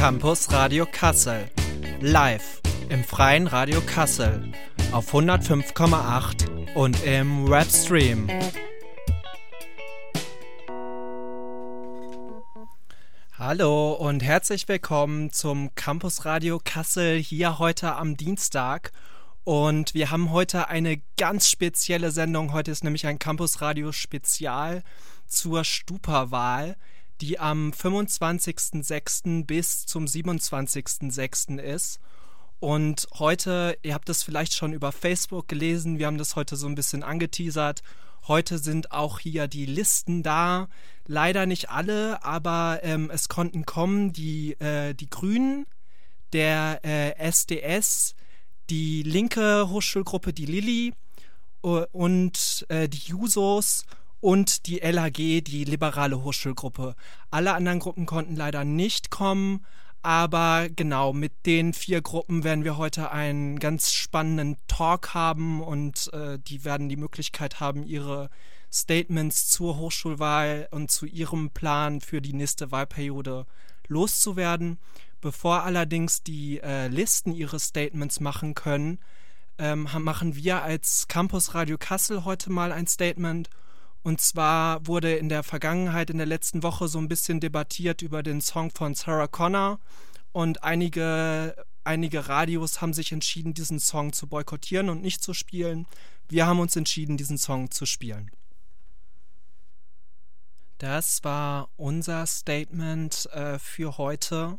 Campus Radio Kassel. Live im freien Radio Kassel auf 105,8 und im Webstream. Hallo und herzlich willkommen zum Campus Radio Kassel hier heute am Dienstag. Und wir haben heute eine ganz spezielle Sendung. Heute ist nämlich ein Campus Radio Spezial zur Stupa-Wahl die am 25.06. bis zum 27.06. ist. Und heute, ihr habt das vielleicht schon über Facebook gelesen, wir haben das heute so ein bisschen angeteasert. Heute sind auch hier die Listen da. Leider nicht alle, aber ähm, es konnten kommen die, äh, die Grünen, der äh, SDS, die linke Hochschulgruppe, die Lilly und äh, die Jusos und die LAG, die liberale Hochschulgruppe. Alle anderen Gruppen konnten leider nicht kommen, aber genau, mit den vier Gruppen werden wir heute einen ganz spannenden Talk haben und äh, die werden die Möglichkeit haben, ihre Statements zur Hochschulwahl und zu ihrem Plan für die nächste Wahlperiode loszuwerden. Bevor allerdings die äh, Listen ihre Statements machen können, ähm, machen wir als Campus Radio Kassel heute mal ein Statement und zwar wurde in der Vergangenheit, in der letzten Woche so ein bisschen debattiert über den Song von Sarah Connor und einige, einige Radios haben sich entschieden, diesen Song zu boykottieren und nicht zu spielen. Wir haben uns entschieden, diesen Song zu spielen. Das war unser Statement äh, für heute.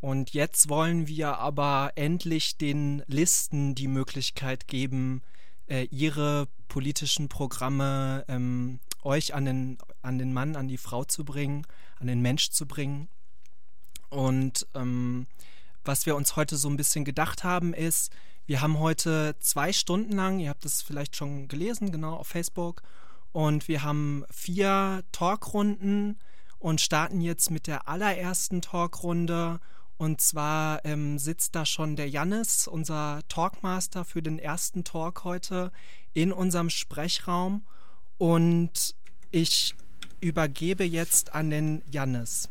Und jetzt wollen wir aber endlich den Listen die Möglichkeit geben, äh, ihre politischen Programme ähm, euch an den, an den Mann, an die Frau zu bringen, an den Mensch zu bringen. Und ähm, was wir uns heute so ein bisschen gedacht haben, ist, wir haben heute zwei Stunden lang, ihr habt es vielleicht schon gelesen, genau auf Facebook, und wir haben vier Talkrunden und starten jetzt mit der allerersten Talkrunde und zwar ähm, sitzt da schon der Jannis, unser Talkmaster für den ersten Talk heute, in unserem Sprechraum. Und ich übergebe jetzt an den Jannis.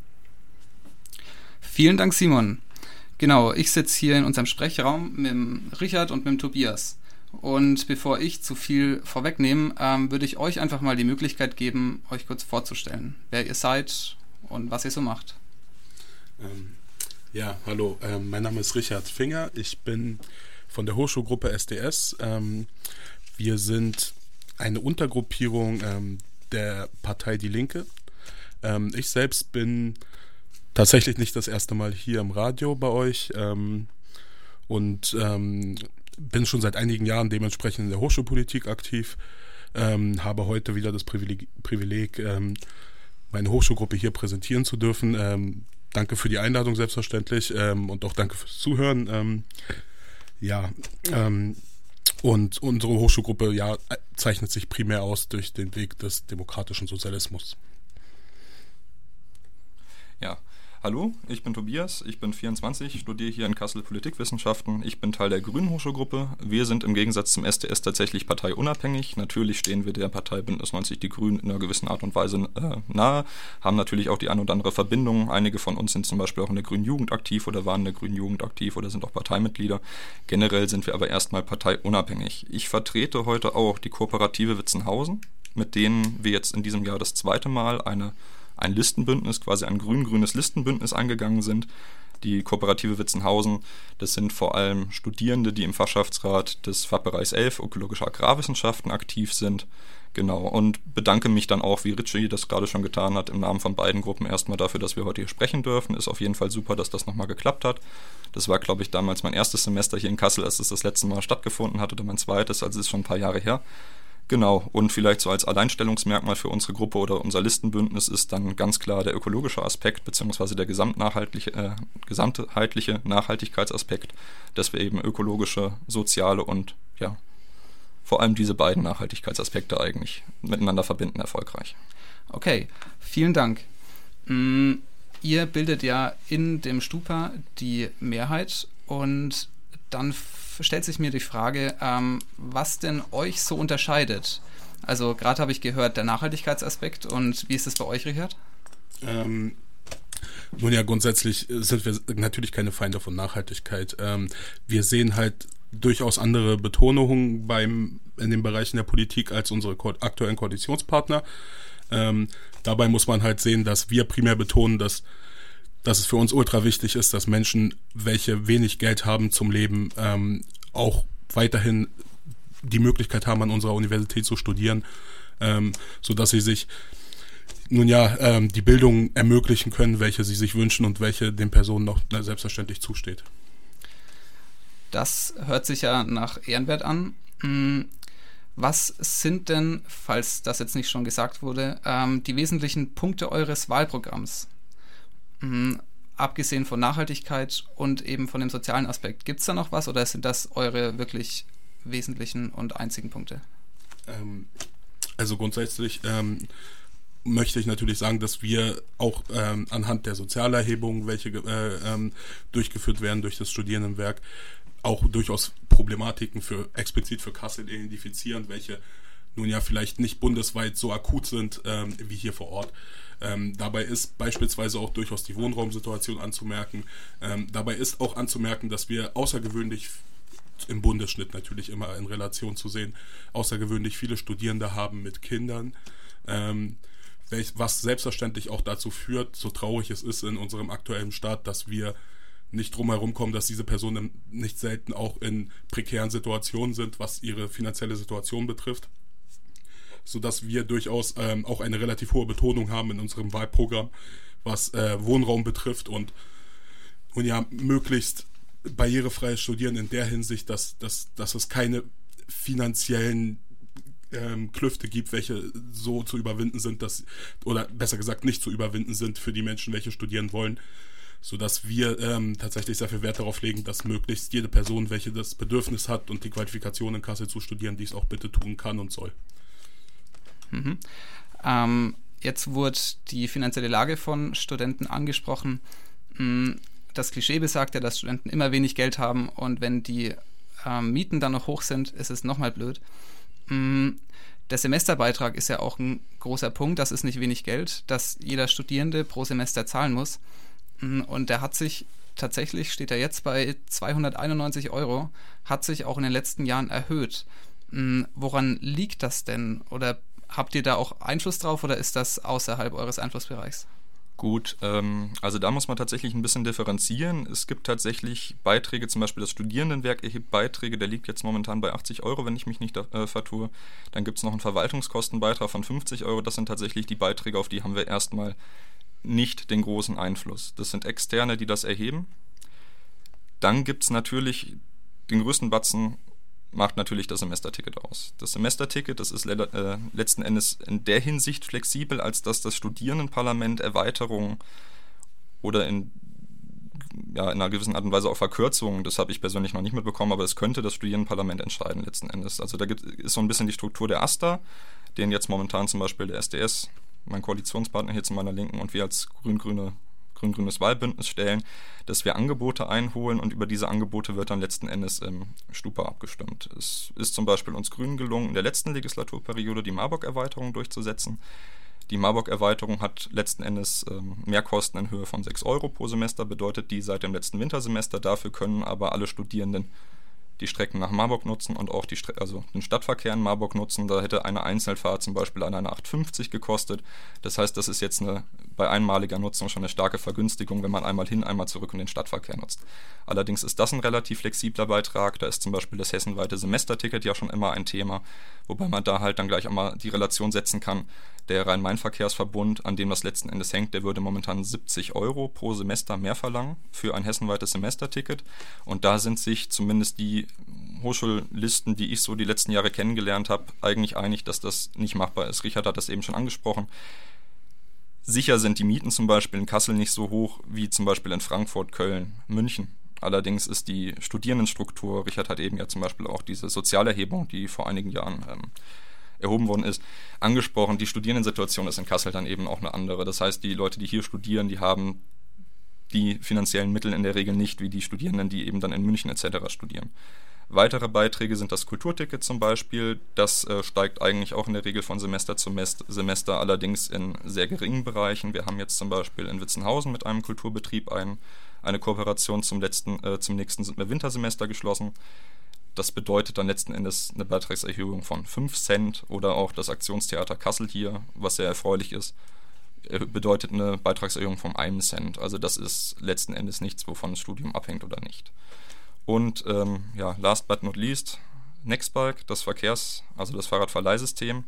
Vielen Dank, Simon. Genau, ich sitze hier in unserem Sprechraum mit dem Richard und mit dem Tobias. Und bevor ich zu viel vorwegnehme, ähm, würde ich euch einfach mal die Möglichkeit geben, euch kurz vorzustellen, wer ihr seid und was ihr so macht. Ähm, ja, hallo, ähm, mein Name ist Richard Finger. Ich bin von der Hochschulgruppe SDS. Ähm, wir sind eine Untergruppierung ähm, der Partei Die Linke. Ähm, ich selbst bin tatsächlich nicht das erste Mal hier im Radio bei euch ähm, und ähm, bin schon seit einigen Jahren dementsprechend in der Hochschulpolitik aktiv. habe heute wieder das Privileg, Privileg meine Hochschulgruppe hier präsentieren zu dürfen danke für die Einladung selbstverständlich ähm, und auch danke fürs Zuhören. Ähm, ja, ähm, und unsere Hochschulgruppe ja, zeichnet sich primär aus durch den Weg des demokratischen Sozialismus. Ja, Hallo, ich bin Tobias, ich bin 24, studiere hier in Kassel Politikwissenschaften. Ich bin Teil der Grünen Hochschulgruppe. Wir sind im Gegensatz zum SDS tatsächlich parteiunabhängig. Natürlich stehen wir der Partei Bündnis 90 Die Grünen in einer gewissen Art und Weise äh, nahe, haben natürlich auch die ein oder andere Verbindung. Einige von uns sind zum Beispiel auch in der Grünen Jugend aktiv oder waren in der Grünen Jugend aktiv oder sind auch Parteimitglieder. Generell sind wir aber erstmal parteiunabhängig. Ich vertrete heute auch die Kooperative Witzenhausen, mit denen wir jetzt in diesem Jahr das zweite Mal eine ein Listenbündnis, quasi ein grün-grünes Listenbündnis eingegangen sind. Die Kooperative Witzenhausen, das sind vor allem Studierende, die im Fachschaftsrat des Fachbereichs 11 Ökologische Agrarwissenschaften aktiv sind. Genau, und bedanke mich dann auch, wie Ritchie das gerade schon getan hat, im Namen von beiden Gruppen erstmal dafür, dass wir heute hier sprechen dürfen. Ist auf jeden Fall super, dass das nochmal geklappt hat. Das war, glaube ich, damals mein erstes Semester hier in Kassel, als es das letzte Mal stattgefunden hat, oder mein zweites, also es ist schon ein paar Jahre her. Genau, und vielleicht so als Alleinstellungsmerkmal für unsere Gruppe oder unser Listenbündnis ist dann ganz klar der ökologische Aspekt beziehungsweise der gesamtnachhaltliche, äh, gesamtheitliche Nachhaltigkeitsaspekt, dass wir eben ökologische, soziale und ja, vor allem diese beiden Nachhaltigkeitsaspekte eigentlich miteinander verbinden erfolgreich. Okay, vielen Dank. Mm, ihr bildet ja in dem Stupa die Mehrheit und dann stellt sich mir die Frage, ähm, was denn euch so unterscheidet. Also gerade habe ich gehört, der Nachhaltigkeitsaspekt und wie ist es bei euch, Richard? Ähm, Nun ja, grundsätzlich sind wir natürlich keine Feinde von Nachhaltigkeit. Ähm, wir sehen halt durchaus andere Betonungen beim, in den Bereichen der Politik als unsere ko aktuellen Koalitionspartner. Ähm, dabei muss man halt sehen, dass wir primär betonen, dass, dass es für uns ultra wichtig ist, dass Menschen, welche wenig Geld haben zum Leben, ähm, auch weiterhin die Möglichkeit haben, an unserer Universität zu studieren, ähm, so dass sie sich nun ja ähm, die Bildung ermöglichen können, welche sie sich wünschen und welche den Personen noch selbstverständlich zusteht. Das hört sich ja nach Ehrenwert an. Hm, was sind denn, falls das jetzt nicht schon gesagt wurde, ähm, die wesentlichen Punkte eures Wahlprogramms? Hm, abgesehen von Nachhaltigkeit und eben von dem sozialen Aspekt. Gibt es da noch was oder sind das eure wirklich wesentlichen und einzigen Punkte? Ähm, also grundsätzlich ähm, möchte ich natürlich sagen, dass wir auch ähm, anhand der Sozialerhebungen, welche äh, ähm, durchgeführt werden durch das Studierendenwerk, auch durchaus Problematiken für explizit für Kassel identifizieren, welche nun ja vielleicht nicht bundesweit so akut sind ähm, wie hier vor Ort. Ähm, dabei ist beispielsweise auch durchaus die Wohnraumsituation anzumerken. Ähm, dabei ist auch anzumerken, dass wir außergewöhnlich im Bundesschnitt natürlich immer in Relation zu sehen, außergewöhnlich viele Studierende haben mit Kindern. Ähm, was selbstverständlich auch dazu führt, so traurig es ist in unserem aktuellen Staat, dass wir nicht drum herum kommen, dass diese Personen nicht selten auch in prekären Situationen sind, was ihre finanzielle Situation betrifft, sodass wir durchaus ähm, auch eine relativ hohe Betonung haben in unserem Wahlprogramm, was äh, Wohnraum betrifft und, und ja, möglichst barrierefreies Studieren in der Hinsicht, dass, dass, dass es keine finanziellen ähm, Klüfte gibt, welche so zu überwinden sind, dass, oder besser gesagt nicht zu überwinden sind für die Menschen, welche studieren wollen, sodass wir ähm, tatsächlich sehr viel Wert darauf legen, dass möglichst jede Person, welche das Bedürfnis hat und die Qualifikation in Kassel zu studieren, dies auch bitte tun kann und soll. Mhm. Ähm, jetzt wurde die finanzielle Lage von Studenten angesprochen. Mm, das Klischee besagt ja, dass Studenten immer wenig Geld haben und wenn die ähm, Mieten dann noch hoch sind, ist es nochmal blöd. Mm, der Semesterbeitrag ist ja auch ein großer Punkt. Das ist nicht wenig Geld, das jeder Studierende pro Semester zahlen muss. Mm, und der hat sich tatsächlich, steht er jetzt bei 291 Euro, hat sich auch in den letzten Jahren erhöht. Woran liegt das denn? Oder habt ihr da auch Einfluss drauf oder ist das außerhalb eures Einflussbereichs? Gut, ähm, also da muss man tatsächlich ein bisschen differenzieren. Es gibt tatsächlich Beiträge, zum Beispiel das Studierendenwerk erhebt Beiträge, der liegt jetzt momentan bei 80 Euro, wenn ich mich nicht äh, vertue. Dann gibt es noch einen Verwaltungskostenbeitrag von 50 Euro. Das sind tatsächlich die Beiträge, auf die haben wir erstmal nicht den großen Einfluss. Das sind Externe, die das erheben. Dann gibt es natürlich den größten Batzen macht natürlich das Semesterticket aus. Das Semesterticket, das ist le äh, letzten Endes in der Hinsicht flexibel, als dass das Studierendenparlament Erweiterungen oder in, ja, in einer gewissen Art und Weise auch Verkürzungen, das habe ich persönlich noch nicht mitbekommen, aber es könnte das Studierendenparlament entscheiden letzten Endes. Also da gibt, ist so ein bisschen die Struktur der AStA, den jetzt momentan zum Beispiel der SDS, mein Koalitionspartner hier zu meiner Linken und wir als grün-grüne grün-grünes Wahlbündnis stellen, dass wir Angebote einholen und über diese Angebote wird dann letzten Endes im Stupa abgestimmt. Es ist zum Beispiel uns Grünen gelungen, in der letzten Legislaturperiode die Marburg-Erweiterung durchzusetzen. Die Marburg-Erweiterung hat letzten Endes ähm, Mehrkosten in Höhe von 6 Euro pro Semester, bedeutet die seit dem letzten Wintersemester. Dafür können aber alle Studierenden die Strecken nach Marburg nutzen und auch die also den Stadtverkehr in Marburg nutzen. Da hätte eine Einzelfahrt zum Beispiel an eine 8,50 gekostet. Das heißt, das ist jetzt eine, bei einmaliger Nutzung schon eine starke Vergünstigung, wenn man einmal hin, einmal zurück und den Stadtverkehr nutzt. Allerdings ist das ein relativ flexibler Beitrag. Da ist zum Beispiel das hessenweite Semesterticket ja schon immer ein Thema, wobei man da halt dann gleich einmal die Relation setzen kann. Der Rhein-Main-Verkehrsverbund, an dem das letzten Endes hängt, der würde momentan 70 Euro pro Semester mehr verlangen für ein hessenweites Semesterticket. Und da sind sich zumindest die Hochschullisten, die ich so die letzten Jahre kennengelernt habe, eigentlich einig, dass das nicht machbar ist. Richard hat das eben schon angesprochen. Sicher sind die Mieten zum Beispiel in Kassel nicht so hoch wie zum Beispiel in Frankfurt, Köln, München. Allerdings ist die Studierendenstruktur, Richard hat eben ja zum Beispiel auch diese Sozialerhebung, die vor einigen Jahren ähm, erhoben worden ist, angesprochen. Die Studierendensituation ist in Kassel dann eben auch eine andere. Das heißt, die Leute, die hier studieren, die haben die finanziellen Mittel in der Regel nicht, wie die Studierenden, die eben dann in München etc. studieren. Weitere Beiträge sind das Kulturticket zum Beispiel. Das äh, steigt eigentlich auch in der Regel von Semester zu Semester, allerdings in sehr geringen Bereichen. Wir haben jetzt zum Beispiel in Witzenhausen mit einem Kulturbetrieb ein, eine Kooperation zum, letzten, äh, zum nächsten Wintersemester geschlossen. Das bedeutet dann letzten Endes eine Beitragserhöhung von 5 Cent oder auch das Aktionstheater Kassel hier, was sehr erfreulich ist, bedeutet eine Beitragserhöhung von 1 Cent. Also das ist letzten Endes nichts, wovon das Studium abhängt oder nicht. Und ähm, ja, last but not least, Nextbike, das Verkehrs-, also das Fahrradverleihsystem.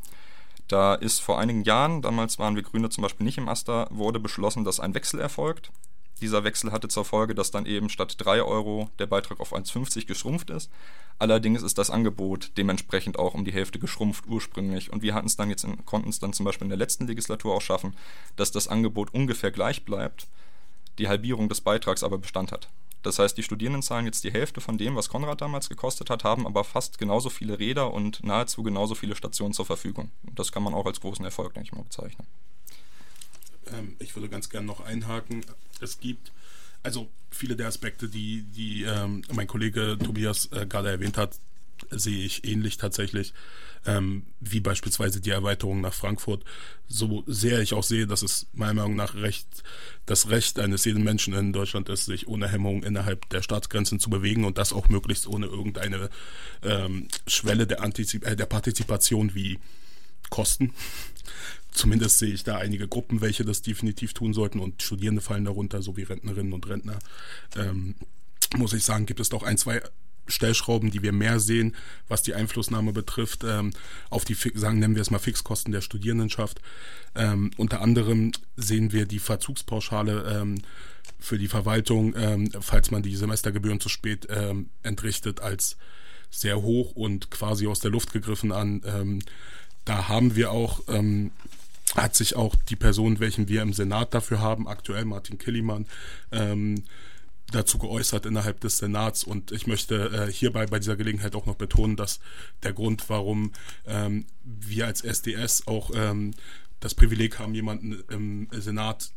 Da ist vor einigen Jahren, damals waren wir Grüne zum Beispiel nicht im Aster, wurde beschlossen, dass ein Wechsel erfolgt. Dieser Wechsel hatte zur Folge, dass dann eben statt 3 Euro der Beitrag auf 1,50 geschrumpft ist. Allerdings ist das Angebot dementsprechend auch um die Hälfte geschrumpft ursprünglich. Und wir hatten es dann jetzt in, konnten es dann zum Beispiel in der letzten Legislatur auch schaffen, dass das Angebot ungefähr gleich bleibt, die Halbierung des Beitrags aber Bestand hat. Das heißt, die Studierenden zahlen jetzt die Hälfte von dem, was Konrad damals gekostet hat, haben aber fast genauso viele Räder und nahezu genauso viele Stationen zur Verfügung. Das kann man auch als großen Erfolg, denke ich mal, bezeichnen. Ähm, ich würde ganz gerne noch einhaken. Es gibt also viele der Aspekte, die, die ähm, mein Kollege Tobias äh, gerade erwähnt hat, sehe ich ähnlich tatsächlich, ähm, wie beispielsweise die Erweiterung nach Frankfurt. So sehr ich auch sehe, dass es meiner Meinung nach recht, das Recht eines jeden Menschen in Deutschland ist, sich ohne Hemmung innerhalb der Staatsgrenzen zu bewegen und das auch möglichst ohne irgendeine ähm, Schwelle der, Antizip äh, der Partizipation wie Kosten. Zumindest sehe ich da einige Gruppen, welche das definitiv tun sollten und Studierende fallen darunter, so wie Rentnerinnen und Rentner. Ähm, muss ich sagen, gibt es doch ein, zwei Stellschrauben, die wir mehr sehen, was die Einflussnahme betrifft, ähm, auf die, sagen, nennen wir es mal Fixkosten der Studierendenschaft. Ähm, unter anderem sehen wir die Verzugspauschale ähm, für die Verwaltung, ähm, falls man die Semestergebühren zu spät ähm, entrichtet, als sehr hoch und quasi aus der Luft gegriffen an. Ähm, da haben wir auch hat sich auch die Person, welchen wir im Senat dafür haben, aktuell Martin Killimann, ähm, dazu geäußert innerhalb des Senats. Und ich möchte äh, hierbei bei dieser Gelegenheit auch noch betonen, dass der Grund, warum ähm, wir als SDS auch ähm, das Privileg haben, jemanden im Senat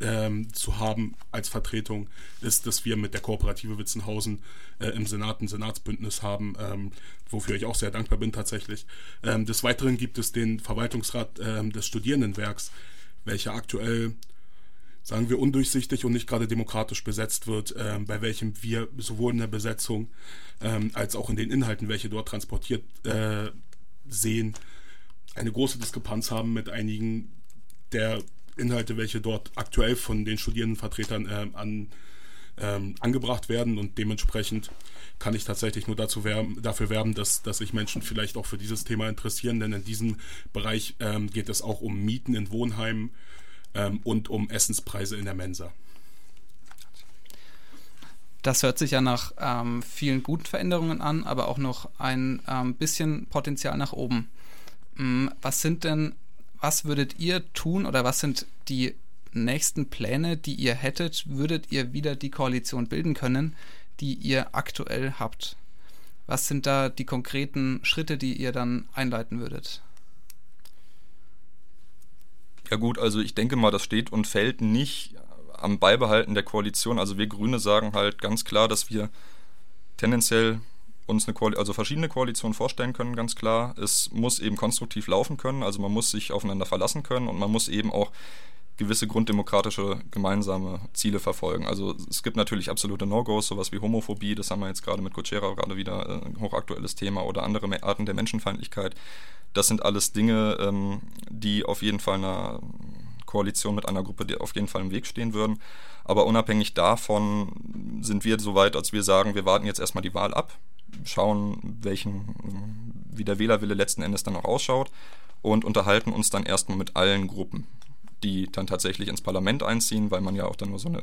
ähm, zu haben als Vertretung, ist, dass wir mit der Kooperative Witzenhausen äh, im Senat ein Senatsbündnis haben, ähm, wofür ich auch sehr dankbar bin tatsächlich. Ähm, des Weiteren gibt es den Verwaltungsrat ähm, des Studierendenwerks, welcher aktuell sagen wir, undurchsichtig und nicht gerade demokratisch besetzt wird, äh, bei welchem wir sowohl in der Besetzung ähm, als auch in den Inhalten, welche dort transportiert äh, sehen, eine große Diskrepanz haben mit einigen der Inhalte, welche dort aktuell von den Studierendenvertretern äh, an, ähm, angebracht werden und dementsprechend kann ich tatsächlich nur dazu werben, dafür werben, dass, dass sich Menschen vielleicht auch für dieses Thema interessieren, denn in diesem Bereich ähm, geht es auch um Mieten in Wohnheimen, ähm, und um Essenspreise in der Mensa. Das hört sich ja nach ähm, vielen guten Veränderungen an, aber auch noch ein ähm, bisschen Potenzial nach oben. Ähm, was sind denn, was würdet ihr tun oder was sind die nächsten Pläne, die ihr hättet? Würdet ihr wieder die Koalition bilden können, die ihr aktuell habt? Was sind da die konkreten Schritte, die ihr dann einleiten würdet? Ja gut, also ich denke mal, das steht und fällt nicht am Beibehalten der Koalition. Also wir Grüne sagen halt ganz klar, dass wir tendenziell uns eine Koalition, also verschiedene Koalitionen vorstellen können, ganz klar. Es muss eben konstruktiv laufen können, also man muss sich aufeinander verlassen können und man muss eben auch gewisse grunddemokratische gemeinsame Ziele verfolgen. Also es gibt natürlich absolute No-Gos, sowas wie Homophobie, das haben wir jetzt gerade mit Kutschera gerade wieder äh, ein hochaktuelles Thema oder andere Arten der Menschenfeindlichkeit. Das sind alles Dinge, ähm, die auf jeden Fall einer Koalition mit einer Gruppe die auf jeden Fall im Weg stehen würden. Aber unabhängig davon sind wir so weit, als wir sagen, wir warten jetzt erstmal die Wahl ab, schauen, welchen, wie der Wählerwille letzten Endes dann auch ausschaut und unterhalten uns dann erstmal mit allen Gruppen die dann tatsächlich ins Parlament einziehen, weil man ja auch dann nur so eine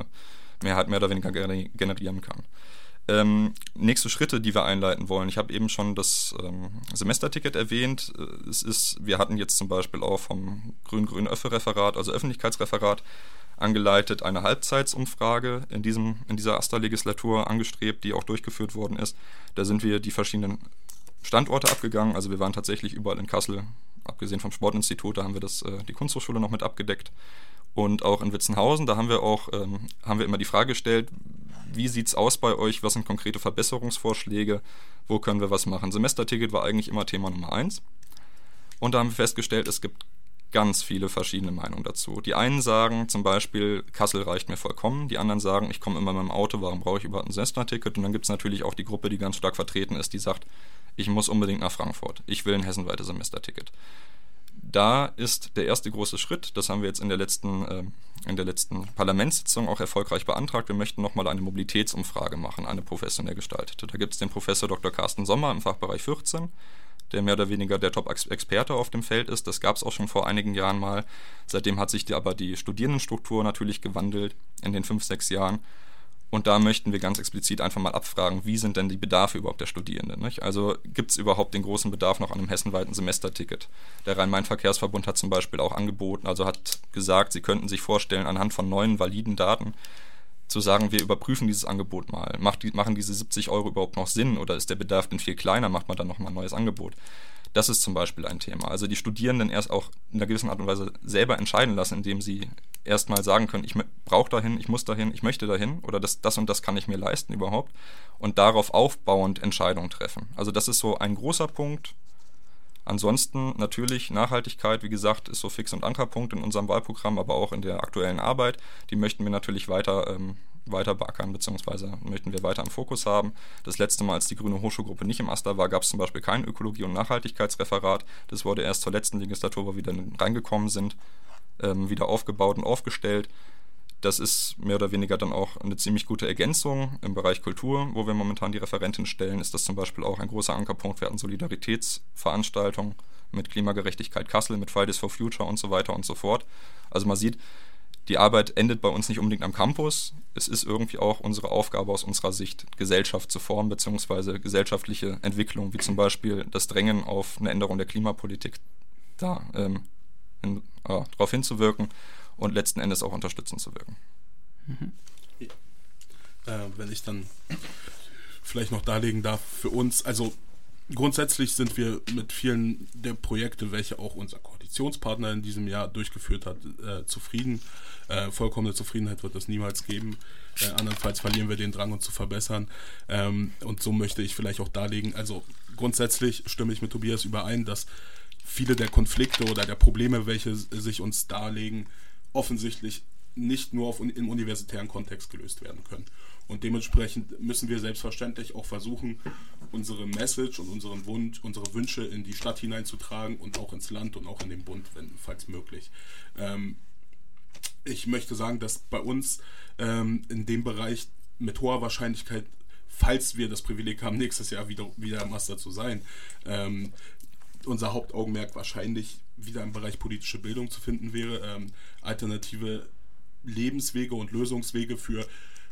Mehrheit mehr oder weniger generieren kann. Ähm, nächste Schritte, die wir einleiten wollen. Ich habe eben schon das ähm, Semesterticket erwähnt. Äh, es ist, wir hatten jetzt zum Beispiel auch vom Grün-Grün-Öffe-Referat, also Öffentlichkeitsreferat, angeleitet, eine Halbzeitsumfrage in, diesem, in dieser AStA-Legislatur angestrebt, die auch durchgeführt worden ist. Da sind wir die verschiedenen Standorte abgegangen. Also wir waren tatsächlich überall in Kassel, abgesehen vom Sportinstitut, da haben wir das, äh, die Kunsthochschule noch mit abgedeckt. Und auch in Witzenhausen, da haben wir auch ähm, haben wir immer die Frage gestellt, wie sieht es aus bei euch, was sind konkrete Verbesserungsvorschläge, wo können wir was machen. Semesterticket war eigentlich immer Thema Nummer eins. Und da haben wir festgestellt, es gibt ganz viele verschiedene Meinungen dazu. Die einen sagen zum Beispiel, Kassel reicht mir vollkommen, die anderen sagen, ich komme immer mit dem Auto, warum brauche ich überhaupt ein Semesterticket? Und dann gibt es natürlich auch die Gruppe, die ganz stark vertreten ist, die sagt, ich muss unbedingt nach Frankfurt, ich will ein hessenweites Semesterticket da ist der erste große Schritt, das haben wir jetzt in der letzten, äh, in der letzten Parlamentssitzung auch erfolgreich beantragt. Wir möchten nochmal eine Mobilitätsumfrage machen, eine professionell gestaltete. Da gibt es den Professor Dr. Carsten Sommer im Fachbereich 14, der mehr oder weniger der Top-Experte auf dem Feld ist. Das gab es auch schon vor einigen Jahren mal. Seitdem hat sich die, aber die Studierendenstruktur natürlich gewandelt in den fünf, sechs Jahren. Und da möchten wir ganz explizit einfach mal abfragen, wie sind denn die Bedarfe überhaupt der Studierenden? Nicht? Also gibt es überhaupt den großen Bedarf noch an einem hessenweiten Semesterticket? Der Rhein-Main-Verkehrsverbund hat zum Beispiel auch angeboten, also hat gesagt, sie könnten sich vorstellen, anhand von neuen validen Daten zu sagen, wir überprüfen dieses Angebot mal. Macht die, machen diese 70 Euro überhaupt noch Sinn oder ist der Bedarf denn viel kleiner? Macht man dann nochmal ein neues Angebot? Das ist zum Beispiel ein Thema. Also die Studierenden erst auch in einer gewissen Art und Weise selber entscheiden lassen, indem sie erstmal sagen können, ich brauche dahin, ich muss dahin, ich möchte dahin oder das, das und das kann ich mir leisten überhaupt und darauf aufbauend Entscheidungen treffen. Also das ist so ein großer Punkt. Ansonsten natürlich Nachhaltigkeit, wie gesagt, ist so fix und Ankerpunkt in unserem Wahlprogramm, aber auch in der aktuellen Arbeit. Die möchten wir natürlich weiter ähm, weiter beackern, beziehungsweise möchten wir weiter im Fokus haben. Das letzte Mal, als die Grüne Hochschulgruppe nicht im Aster war, gab es zum Beispiel kein Ökologie- und Nachhaltigkeitsreferat. Das wurde erst zur letzten Legislatur, wo wir dann reingekommen sind, ähm, wieder aufgebaut und aufgestellt. Das ist mehr oder weniger dann auch eine ziemlich gute Ergänzung im Bereich Kultur, wo wir momentan die Referentin stellen. Ist das zum Beispiel auch ein großer Ankerpunkt. Wir hatten Solidaritätsveranstaltungen mit Klimagerechtigkeit Kassel, mit Fridays for Future und so weiter und so fort. Also man sieht, die Arbeit endet bei uns nicht unbedingt am Campus. Es ist irgendwie auch unsere Aufgabe aus unserer Sicht, Gesellschaft zu formen, beziehungsweise gesellschaftliche Entwicklung, wie zum Beispiel das Drängen auf eine Änderung der Klimapolitik, da ähm, äh, darauf hinzuwirken und letzten Endes auch unterstützend zu wirken. Mhm. Äh, wenn ich dann vielleicht noch darlegen darf, für uns, also grundsätzlich sind wir mit vielen der Projekte, welche auch unser Koalitionspartner in diesem Jahr durchgeführt hat, äh, zufrieden. Äh, vollkommene Zufriedenheit wird es niemals geben. Äh, andernfalls verlieren wir den Drang, uns zu verbessern. Ähm, und so möchte ich vielleicht auch darlegen. Also grundsätzlich stimme ich mit Tobias überein, dass viele der Konflikte oder der Probleme, welche sich uns darlegen, offensichtlich nicht nur auf, im universitären Kontext gelöst werden können. Und dementsprechend müssen wir selbstverständlich auch versuchen, unsere Message und unseren Wunsch, unsere Wünsche in die Stadt hineinzutragen und auch ins Land und auch in den Bund, wenn, falls möglich. Ähm, ich möchte sagen, dass bei uns ähm, in dem Bereich mit hoher Wahrscheinlichkeit, falls wir das Privileg haben, nächstes Jahr wieder, wieder Master zu sein, ähm, unser Hauptaugenmerk wahrscheinlich wieder im Bereich politische Bildung zu finden wäre, ähm, alternative Lebenswege und Lösungswege für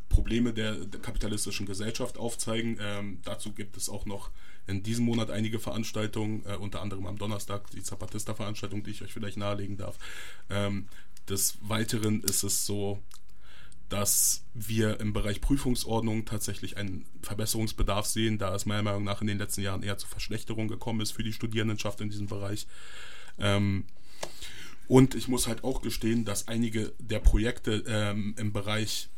Probleme der, der kapitalistischen Gesellschaft aufzeigen. Ähm, dazu gibt es auch noch in diesem Monat einige Veranstaltungen, äh, unter anderem am Donnerstag die Zapatista-Veranstaltung, die ich euch vielleicht nahelegen darf. Ähm, des Weiteren ist es so, dass wir im Bereich Prüfungsordnung tatsächlich einen Verbesserungsbedarf sehen, da es meiner Meinung nach in den letzten Jahren eher zu Verschlechterung gekommen ist für die Studierendenschaft in diesem Bereich. Ähm, und ich muss halt auch gestehen, dass einige der Projekte ähm, im Bereich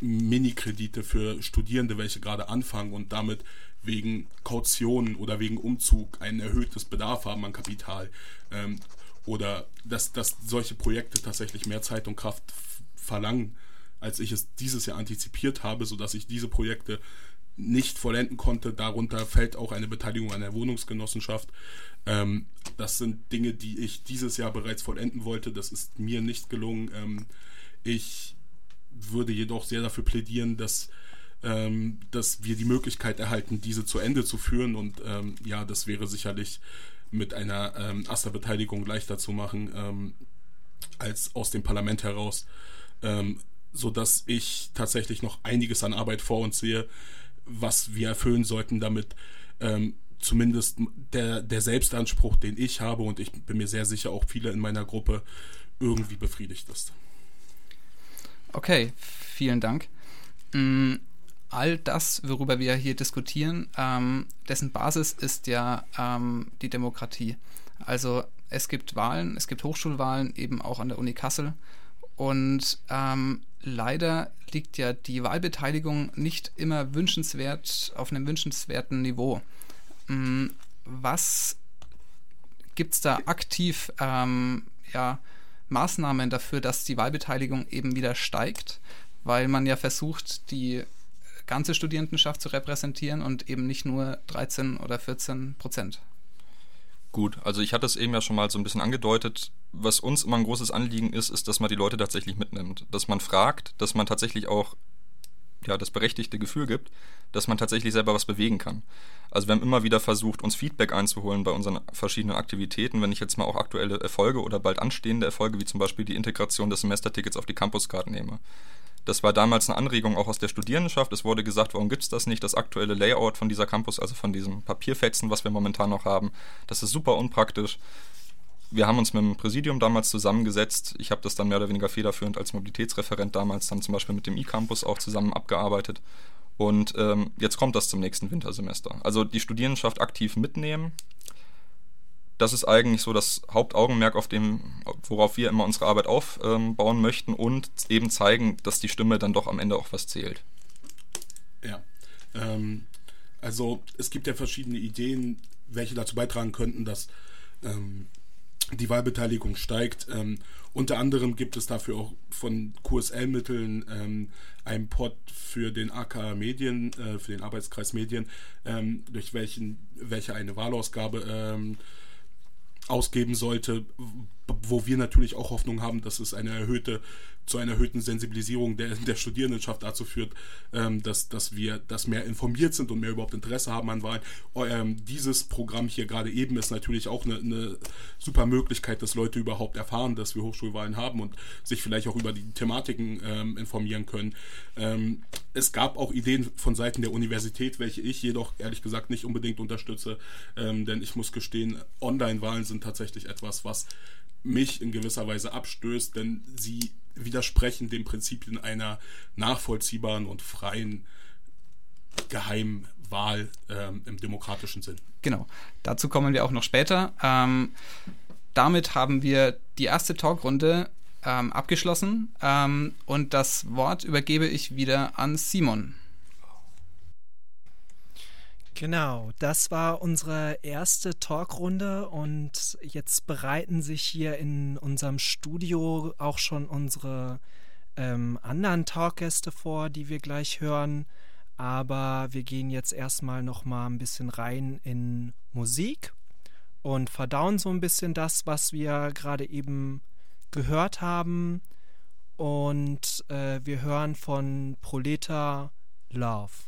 Mini-Kredite für Studierende, welche gerade anfangen und damit wegen Kaution oder wegen Umzug ein erhöhtes Bedarf haben an Kapital. Ähm, oder dass, dass solche Projekte tatsächlich mehr Zeit und Kraft verlangen, als ich es dieses Jahr antizipiert habe, sodass ich diese Projekte nicht vollenden konnte. Darunter fällt auch eine Beteiligung an der Wohnungsgenossenschaft. Ähm, das sind Dinge, die ich dieses Jahr bereits vollenden wollte. Das ist mir nicht gelungen. Ähm, ich würde jedoch sehr dafür plädieren, dass, ähm, dass wir die Möglichkeit erhalten, diese zu Ende zu führen. Und ähm, ja, das wäre sicherlich mit einer ähm, Aster-Beteiligung leichter zu machen ähm, als aus dem Parlament heraus, ähm, sodass ich tatsächlich noch einiges an Arbeit vor uns sehe, was wir erfüllen sollten, damit ähm, zumindest der, der Selbstanspruch, den ich habe und ich bin mir sehr sicher auch viele in meiner Gruppe irgendwie befriedigt ist. Okay, vielen Dank. Mm, all das, worüber wir hier diskutieren, ähm, dessen Basis ist ja ähm, die Demokratie. Also es gibt Wahlen, es gibt Hochschulwahlen eben auch an der Uni Kassel Und ähm, leider liegt ja die Wahlbeteiligung nicht immer wünschenswert auf einem wünschenswerten Niveau. Mm, was gibt es da aktiv ähm, ja, Maßnahmen dafür, dass die Wahlbeteiligung eben wieder steigt? Weil man ja versucht, die ganze Studierendenschaft zu repräsentieren und eben nicht nur 13 oder 14 Prozent. Gut, also ich hatte es eben ja schon mal so ein bisschen angedeutet. Was uns immer ein großes Anliegen ist, ist, dass man die Leute tatsächlich mitnimmt. Dass man fragt, dass man tatsächlich auch ja, das berechtigte Gefühl gibt, dass man tatsächlich selber was bewegen kann. Also wir haben immer wieder versucht, uns Feedback einzuholen bei unseren verschiedenen Aktivitäten. Wenn ich jetzt mal auch aktuelle Erfolge oder bald anstehende Erfolge, wie zum Beispiel die Integration des Semestertickets auf die Campuscard nehme. Das war damals eine Anregung auch aus der Studierendenschaft. Es wurde gesagt, warum gibt es das nicht? Das aktuelle Layout von dieser Campus, also von diesem Papierfetzen, was wir momentan noch haben, das ist super unpraktisch. Wir haben uns mit dem Präsidium damals zusammengesetzt. Ich habe das dann mehr oder weniger federführend als Mobilitätsreferent damals dann zum Beispiel mit dem E-Campus auch zusammen abgearbeitet. Und ähm, jetzt kommt das zum nächsten Wintersemester. Also die Studierendenschaft aktiv mitnehmen, das ist eigentlich so das Hauptaugenmerk, auf dem, worauf wir immer unsere Arbeit aufbauen möchten und eben zeigen, dass die Stimme dann doch am Ende auch was zählt. Ja. Ähm, also es gibt ja verschiedene Ideen, welche dazu beitragen könnten, dass ähm, die Wahlbeteiligung steigt. Ähm, unter anderem gibt es dafür auch von QSL-Mitteln ähm, einen Pod für den AK Medien, äh, für den Arbeitskreis Medien, ähm, durch welchen, welche eine Wahlausgabe ähm, ausgeben sollte, wo wir natürlich auch Hoffnung haben, dass es eine erhöhte zu einer erhöhten Sensibilisierung der, der Studierendenschaft dazu führt, ähm, dass, dass wir dass mehr informiert sind und mehr überhaupt Interesse haben an Wahlen. Ähm, dieses Programm hier gerade eben ist natürlich auch eine, eine, super Möglichkeit, dass Leute überhaupt erfahren, dass wir Hochschulwahlen haben und sich vielleicht auch über die Thematiken ähm, informieren können. Ähm, es gab auch Ideen von Seiten der Universität, welche ich jedoch ehrlich gesagt nicht unbedingt unterstütze, ähm, denn ich muss gestehen, Online-Wahlen sind tatsächlich etwas, was mich in gewisser Weise abstößt, denn sie widersprechen den Prinzipien einer nachvollziehbaren und freien Geheimwahl ähm, im demokratischen Sinn. Genau, dazu kommen wir auch noch später. Ähm, damit haben wir die erste Talkrunde ähm, abgeschlossen ähm, und das Wort übergebe ich wieder an Simon. Genau, das war unsere erste Talkrunde und jetzt bereiten sich hier in unserem Studio auch schon unsere ähm, anderen Talkgäste vor, die wir gleich hören. Aber wir gehen jetzt erstmal noch mal ein bisschen rein in Musik und verdauen so ein bisschen das, was wir gerade eben gehört haben. Und äh, wir hören von Proleta Love.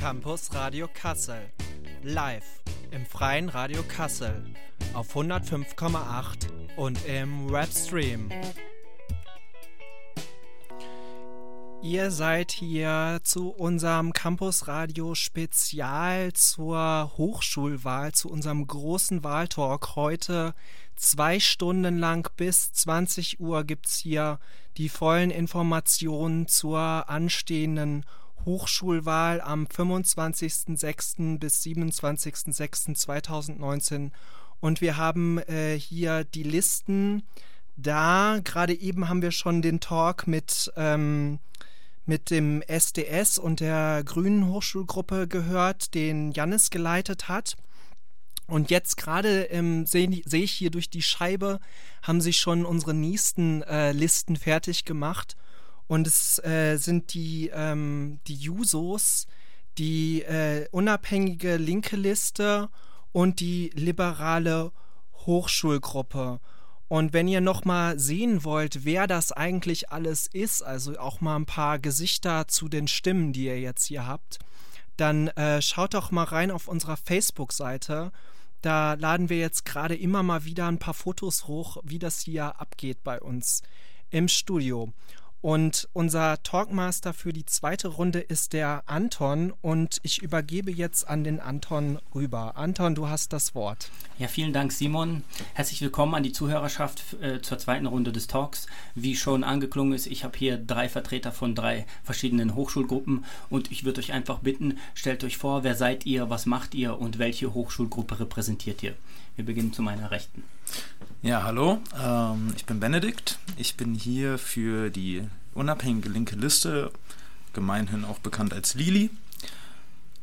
Campus Radio Kassel. Live im freien Radio Kassel auf 105,8 und im Webstream. Ihr seid hier zu unserem Campus Radio Spezial zur Hochschulwahl, zu unserem großen Wahltalk. Heute zwei Stunden lang bis 20 Uhr gibt es hier die vollen Informationen zur anstehenden Hochschulwahl am 25.06. bis 27.06.2019 und wir haben äh, hier die Listen da. Gerade eben haben wir schon den Talk mit, ähm, mit dem SDS und der Grünen Hochschulgruppe gehört, den Jannis geleitet hat. Und jetzt gerade ähm, sehe seh ich hier durch die Scheibe, haben sich schon unsere nächsten äh, Listen fertig gemacht. Und es äh, sind die, ähm, die Jusos, die äh, unabhängige linke Liste und die liberale Hochschulgruppe. Und wenn ihr noch mal sehen wollt, wer das eigentlich alles ist, also auch mal ein paar Gesichter zu den Stimmen, die ihr jetzt hier habt, dann äh, schaut doch mal rein auf unserer Facebook-Seite. Da laden wir jetzt gerade immer mal wieder ein paar Fotos hoch, wie das hier abgeht bei uns im Studio. Und unser Talkmaster für die zweite Runde ist der Anton und ich übergebe jetzt an den Anton rüber. Anton, du hast das Wort. Ja, vielen Dank, Simon. Herzlich willkommen an die Zuhörerschaft äh, zur zweiten Runde des Talks. Wie schon angeklungen ist, ich habe hier drei Vertreter von drei verschiedenen Hochschulgruppen und ich würde euch einfach bitten, stellt euch vor, wer seid ihr, was macht ihr und welche Hochschulgruppe repräsentiert ihr? Wir beginnen zu meiner Rechten. Ja, hallo, ähm, ich bin Benedikt. Ich bin hier für die unabhängige linke Liste, gemeinhin auch bekannt als Lili.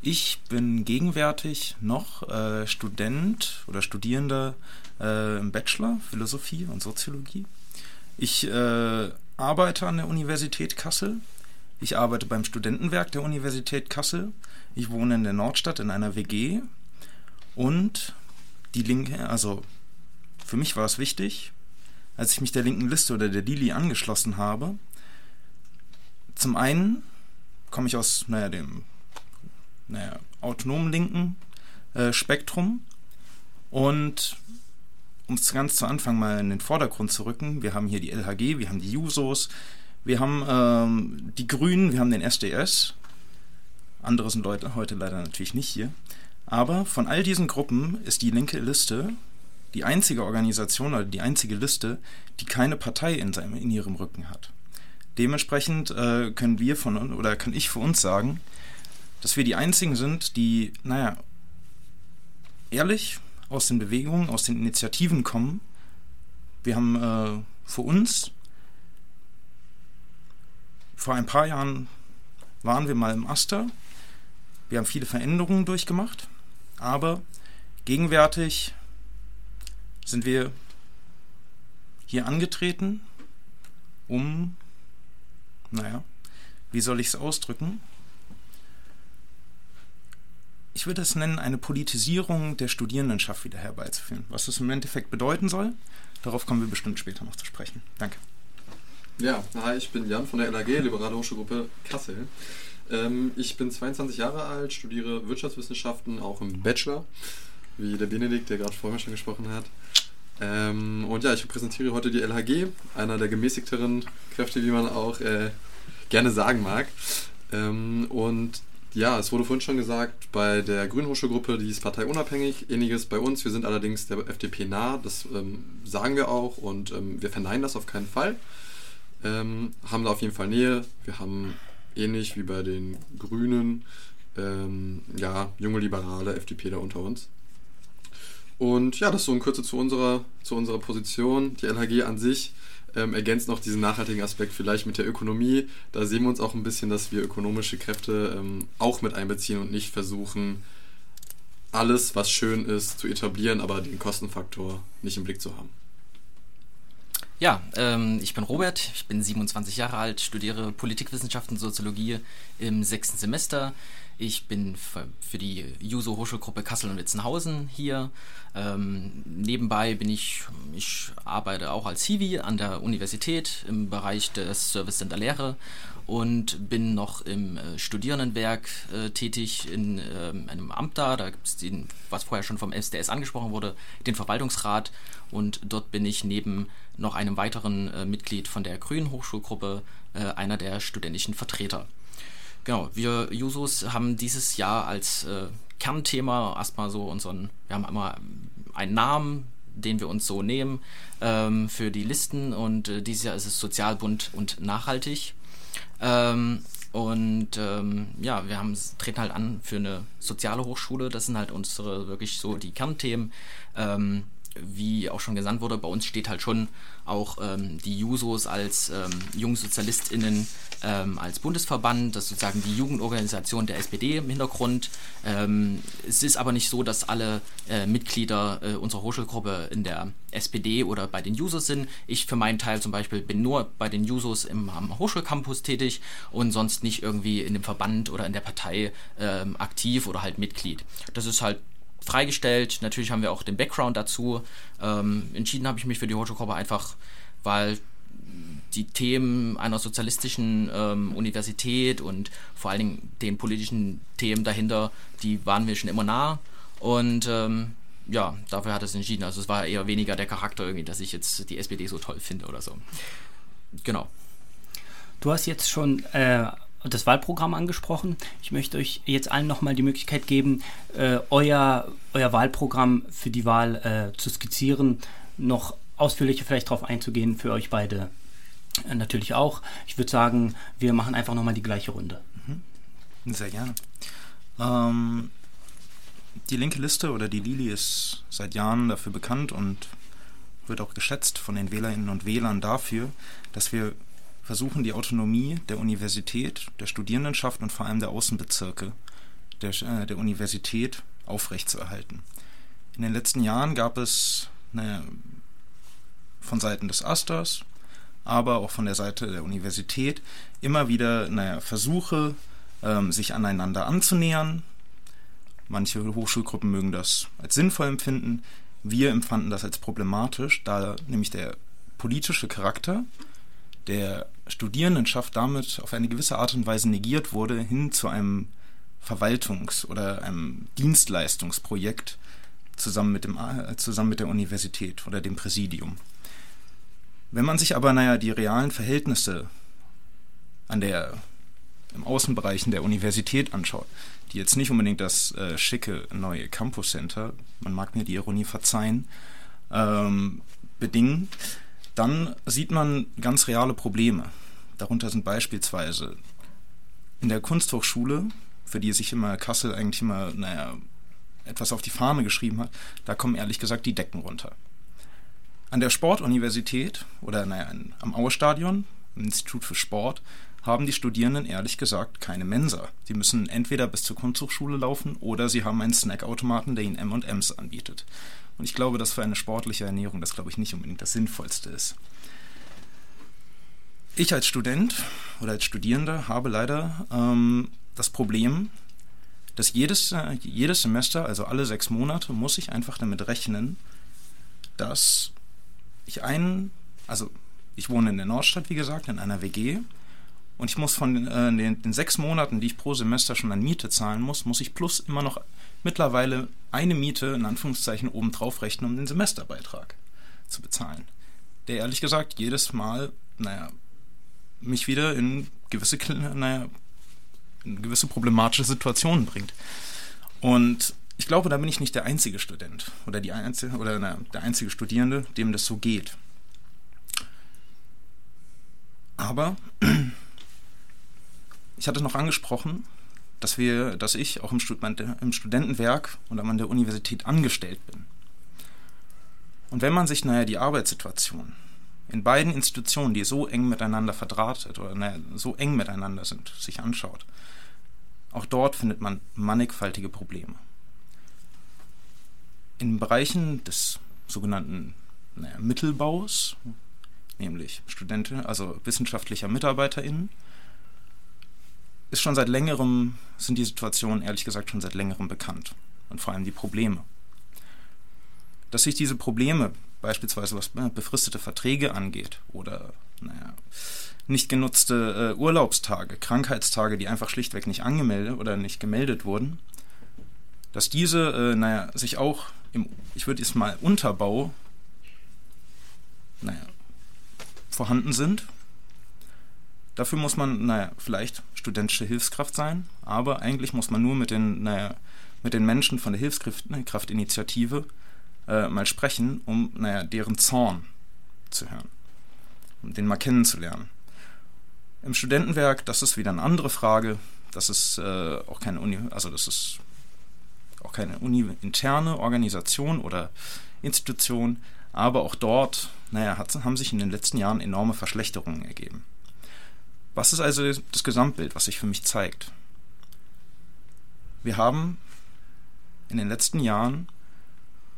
Ich bin gegenwärtig noch äh, Student oder Studierender äh, im Bachelor Philosophie und Soziologie. Ich äh, arbeite an der Universität Kassel. Ich arbeite beim Studentenwerk der Universität Kassel. Ich wohne in der Nordstadt in einer WG. Und die Linke, also für mich war es wichtig, als ich mich der linken Liste oder der Lili angeschlossen habe. Zum einen komme ich aus naja, dem naja, autonomen linken äh, Spektrum und um es ganz zu Anfang mal in den Vordergrund zu rücken, wir haben hier die LHG, wir haben die Jusos, wir haben ähm, die Grünen, wir haben den SDS. Andere sind heute leider natürlich nicht hier. Aber von all diesen Gruppen ist die linke Liste die einzige Organisation oder die einzige Liste, die keine Partei in, seinem, in ihrem Rücken hat. Dementsprechend äh, können wir von oder kann ich für uns sagen, dass wir die einzigen sind, die, naja, ehrlich aus den Bewegungen, aus den Initiativen kommen. Wir haben äh, für uns vor ein paar Jahren waren wir mal im Aster. Wir haben viele Veränderungen durchgemacht, aber gegenwärtig sind wir hier angetreten, um, naja, wie soll ich es ausdrücken? Ich würde es nennen, eine Politisierung der Studierendenschaft wieder herbeizuführen. Was das im Endeffekt bedeuten soll, darauf kommen wir bestimmt später noch zu sprechen. Danke. Ja, hi, ich bin Jan von der LAG, Liberale Hochschulgruppe Kassel. Ähm, ich bin 22 Jahre alt, studiere Wirtschaftswissenschaften, auch im Bachelor, wie der Benedikt, der gerade vorher schon gesprochen hat. Ähm, und ja, ich präsentiere heute die LHG, einer der gemäßigteren Kräfte, wie man auch äh, gerne sagen mag. Ähm, und ja, es wurde vorhin schon gesagt, bei der Grünen Hochschulgruppe, die ist parteiunabhängig, ähnliches bei uns. Wir sind allerdings der FDP nah, das ähm, sagen wir auch und ähm, wir verneinen das auf keinen Fall. Ähm, haben da auf jeden Fall Nähe. Wir haben ähnlich wie bei den Grünen, ähm, ja, junge Liberale, FDP da unter uns. Und ja, das so in Kürze zu unserer, zu unserer Position. Die LHG an sich ähm, ergänzt noch diesen nachhaltigen Aspekt vielleicht mit der Ökonomie. Da sehen wir uns auch ein bisschen, dass wir ökonomische Kräfte ähm, auch mit einbeziehen und nicht versuchen, alles, was schön ist, zu etablieren, aber den Kostenfaktor nicht im Blick zu haben. Ja, ähm, ich bin Robert, ich bin 27 Jahre alt, studiere Politikwissenschaften und Soziologie im sechsten Semester. Ich bin für die Juso Hochschulgruppe Kassel und Witzenhausen hier. Ähm, nebenbei bin ich, ich arbeite auch als Hiwi an der Universität im Bereich des Service Center Lehre und bin noch im äh, Studierendenwerk äh, tätig in äh, einem Amt da. Da gibt es den, was vorher schon vom SDS angesprochen wurde, den Verwaltungsrat. Und dort bin ich neben noch einem weiteren äh, Mitglied von der Grünen Hochschulgruppe äh, einer der studentischen Vertreter. Genau, wir Jusos haben dieses Jahr als äh, Kernthema erstmal so unseren, wir haben einmal einen Namen, den wir uns so nehmen ähm, für die Listen und äh, dieses Jahr ist es Sozialbund und nachhaltig. Ähm, und ähm, ja, wir haben, treten halt an für eine soziale Hochschule. Das sind halt unsere wirklich so die Kernthemen. Ähm, wie auch schon gesagt wurde, bei uns steht halt schon auch ähm, die Jusos als ähm, JungsozialistInnen ähm, als Bundesverband, das ist sozusagen die Jugendorganisation der SPD im Hintergrund. Ähm, es ist aber nicht so, dass alle äh, Mitglieder äh, unserer Hochschulgruppe in der SPD oder bei den Jusos sind. Ich für meinen Teil zum Beispiel bin nur bei den Jusos im am Hochschulcampus tätig und sonst nicht irgendwie in dem Verband oder in der Partei ähm, aktiv oder halt Mitglied. Das ist halt freigestellt. Natürlich haben wir auch den Background dazu. Ähm, entschieden habe ich mich für die Hochschulgruppe einfach, weil die Themen einer sozialistischen ähm, Universität und vor allen Dingen den politischen Themen dahinter, die waren mir schon immer nah. Und ähm, ja, dafür hat es entschieden. Also es war eher weniger der Charakter irgendwie, dass ich jetzt die SPD so toll finde oder so. Genau. Du hast jetzt schon äh, das Wahlprogramm angesprochen. Ich möchte euch jetzt allen nochmal die Möglichkeit geben, äh, euer, euer Wahlprogramm für die Wahl äh, zu skizzieren, noch ausführlicher vielleicht darauf einzugehen, für euch beide äh, natürlich auch. Ich würde sagen, wir machen einfach nochmal die gleiche Runde. Mhm. Sehr gerne. Ähm, die linke Liste oder die Lili ist seit Jahren dafür bekannt und wird auch geschätzt von den Wählerinnen und Wählern dafür, dass wir versuchen, die Autonomie der Universität, der Studierendenschaft und vor allem der Außenbezirke der, äh, der Universität aufrechtzuerhalten. In den letzten Jahren gab es naja, von Seiten des Asters, aber auch von der Seite der Universität immer wieder naja, Versuche, ähm, sich aneinander anzunähern. Manche Hochschulgruppen mögen das als sinnvoll empfinden. Wir empfanden das als problematisch, da nämlich der politische Charakter der Studierendenschaft damit auf eine gewisse Art und Weise negiert wurde, hin zu einem Verwaltungs- oder einem Dienstleistungsprojekt zusammen mit, dem, äh, zusammen mit der Universität oder dem Präsidium. Wenn man sich aber, naja, die realen Verhältnisse an der, im Außenbereichen der Universität anschaut, die jetzt nicht unbedingt das äh, schicke neue Campus Center, man mag mir die Ironie verzeihen, ähm, bedingen, dann sieht man ganz reale Probleme. Darunter sind beispielsweise in der Kunsthochschule, für die sich immer Kassel eigentlich immer, naja, etwas auf die Fahne geschrieben hat, da kommen ehrlich gesagt die Decken runter. An der Sportuniversität oder naja, am Auerstadion, im Institut für Sport, haben die Studierenden ehrlich gesagt keine Mensa. Sie müssen entweder bis zur Kunsthochschule laufen oder sie haben einen Snackautomaten, der ihnen M&Ms anbietet. Und ich glaube, dass für eine sportliche Ernährung das, glaube ich, nicht unbedingt das Sinnvollste ist. Ich als Student oder als Studierender habe leider ähm, das Problem, dass jedes, äh, jedes Semester, also alle sechs Monate, muss ich einfach damit rechnen, dass ich einen, also ich wohne in der Nordstadt, wie gesagt, in einer WG, und ich muss von äh, den, den, sechs Monaten, die ich pro Semester schon an Miete zahlen muss, muss ich plus immer noch mittlerweile eine Miete in Anführungszeichen obendrauf rechnen, um den Semesterbeitrag zu bezahlen. Der ehrlich gesagt jedes Mal, naja, mich wieder in gewisse, naja, in gewisse problematische Situationen bringt. Und ich glaube, da bin ich nicht der einzige Student oder, die einzige, oder na, der einzige Studierende, dem das so geht. Aber ich hatte noch angesprochen, dass wir, dass ich auch im, Stud im Studentenwerk und an der Universität angestellt bin. Und wenn man sich, naja, die Arbeitssituation in beiden Institutionen, die so eng miteinander verdrahtet oder naja, so eng miteinander sind, sich anschaut, auch dort findet man mannigfaltige Probleme. In Bereichen des sogenannten naja, Mittelbaus, nämlich Studenten, also wissenschaftlicher MitarbeiterInnen, ist schon seit längerem, sind die Situationen ehrlich gesagt schon seit längerem bekannt. Und vor allem die Probleme. Dass sich diese Probleme, beispielsweise was befristete Verträge angeht oder naja, nicht genutzte äh, Urlaubstage, Krankheitstage, die einfach schlichtweg nicht angemeldet oder nicht gemeldet wurden, dass diese, äh, naja, sich auch im, ich würde jetzt mal Unterbau, naja, vorhanden sind Dafür muss man, naja, vielleicht studentische Hilfskraft sein, aber eigentlich muss man nur mit den, naja, mit den Menschen von der Hilfskraftinitiative äh, mal sprechen, um, naja, deren Zorn zu hören, um den mal kennenzulernen. Im Studentenwerk, das ist wieder eine andere Frage. Das ist äh, auch keine Uni, also das ist auch keine uni-interne Organisation oder Institution, aber auch dort, naja, hat, haben sich in den letzten Jahren enorme Verschlechterungen ergeben. Was ist also das Gesamtbild, was sich für mich zeigt? Wir haben in den letzten Jahren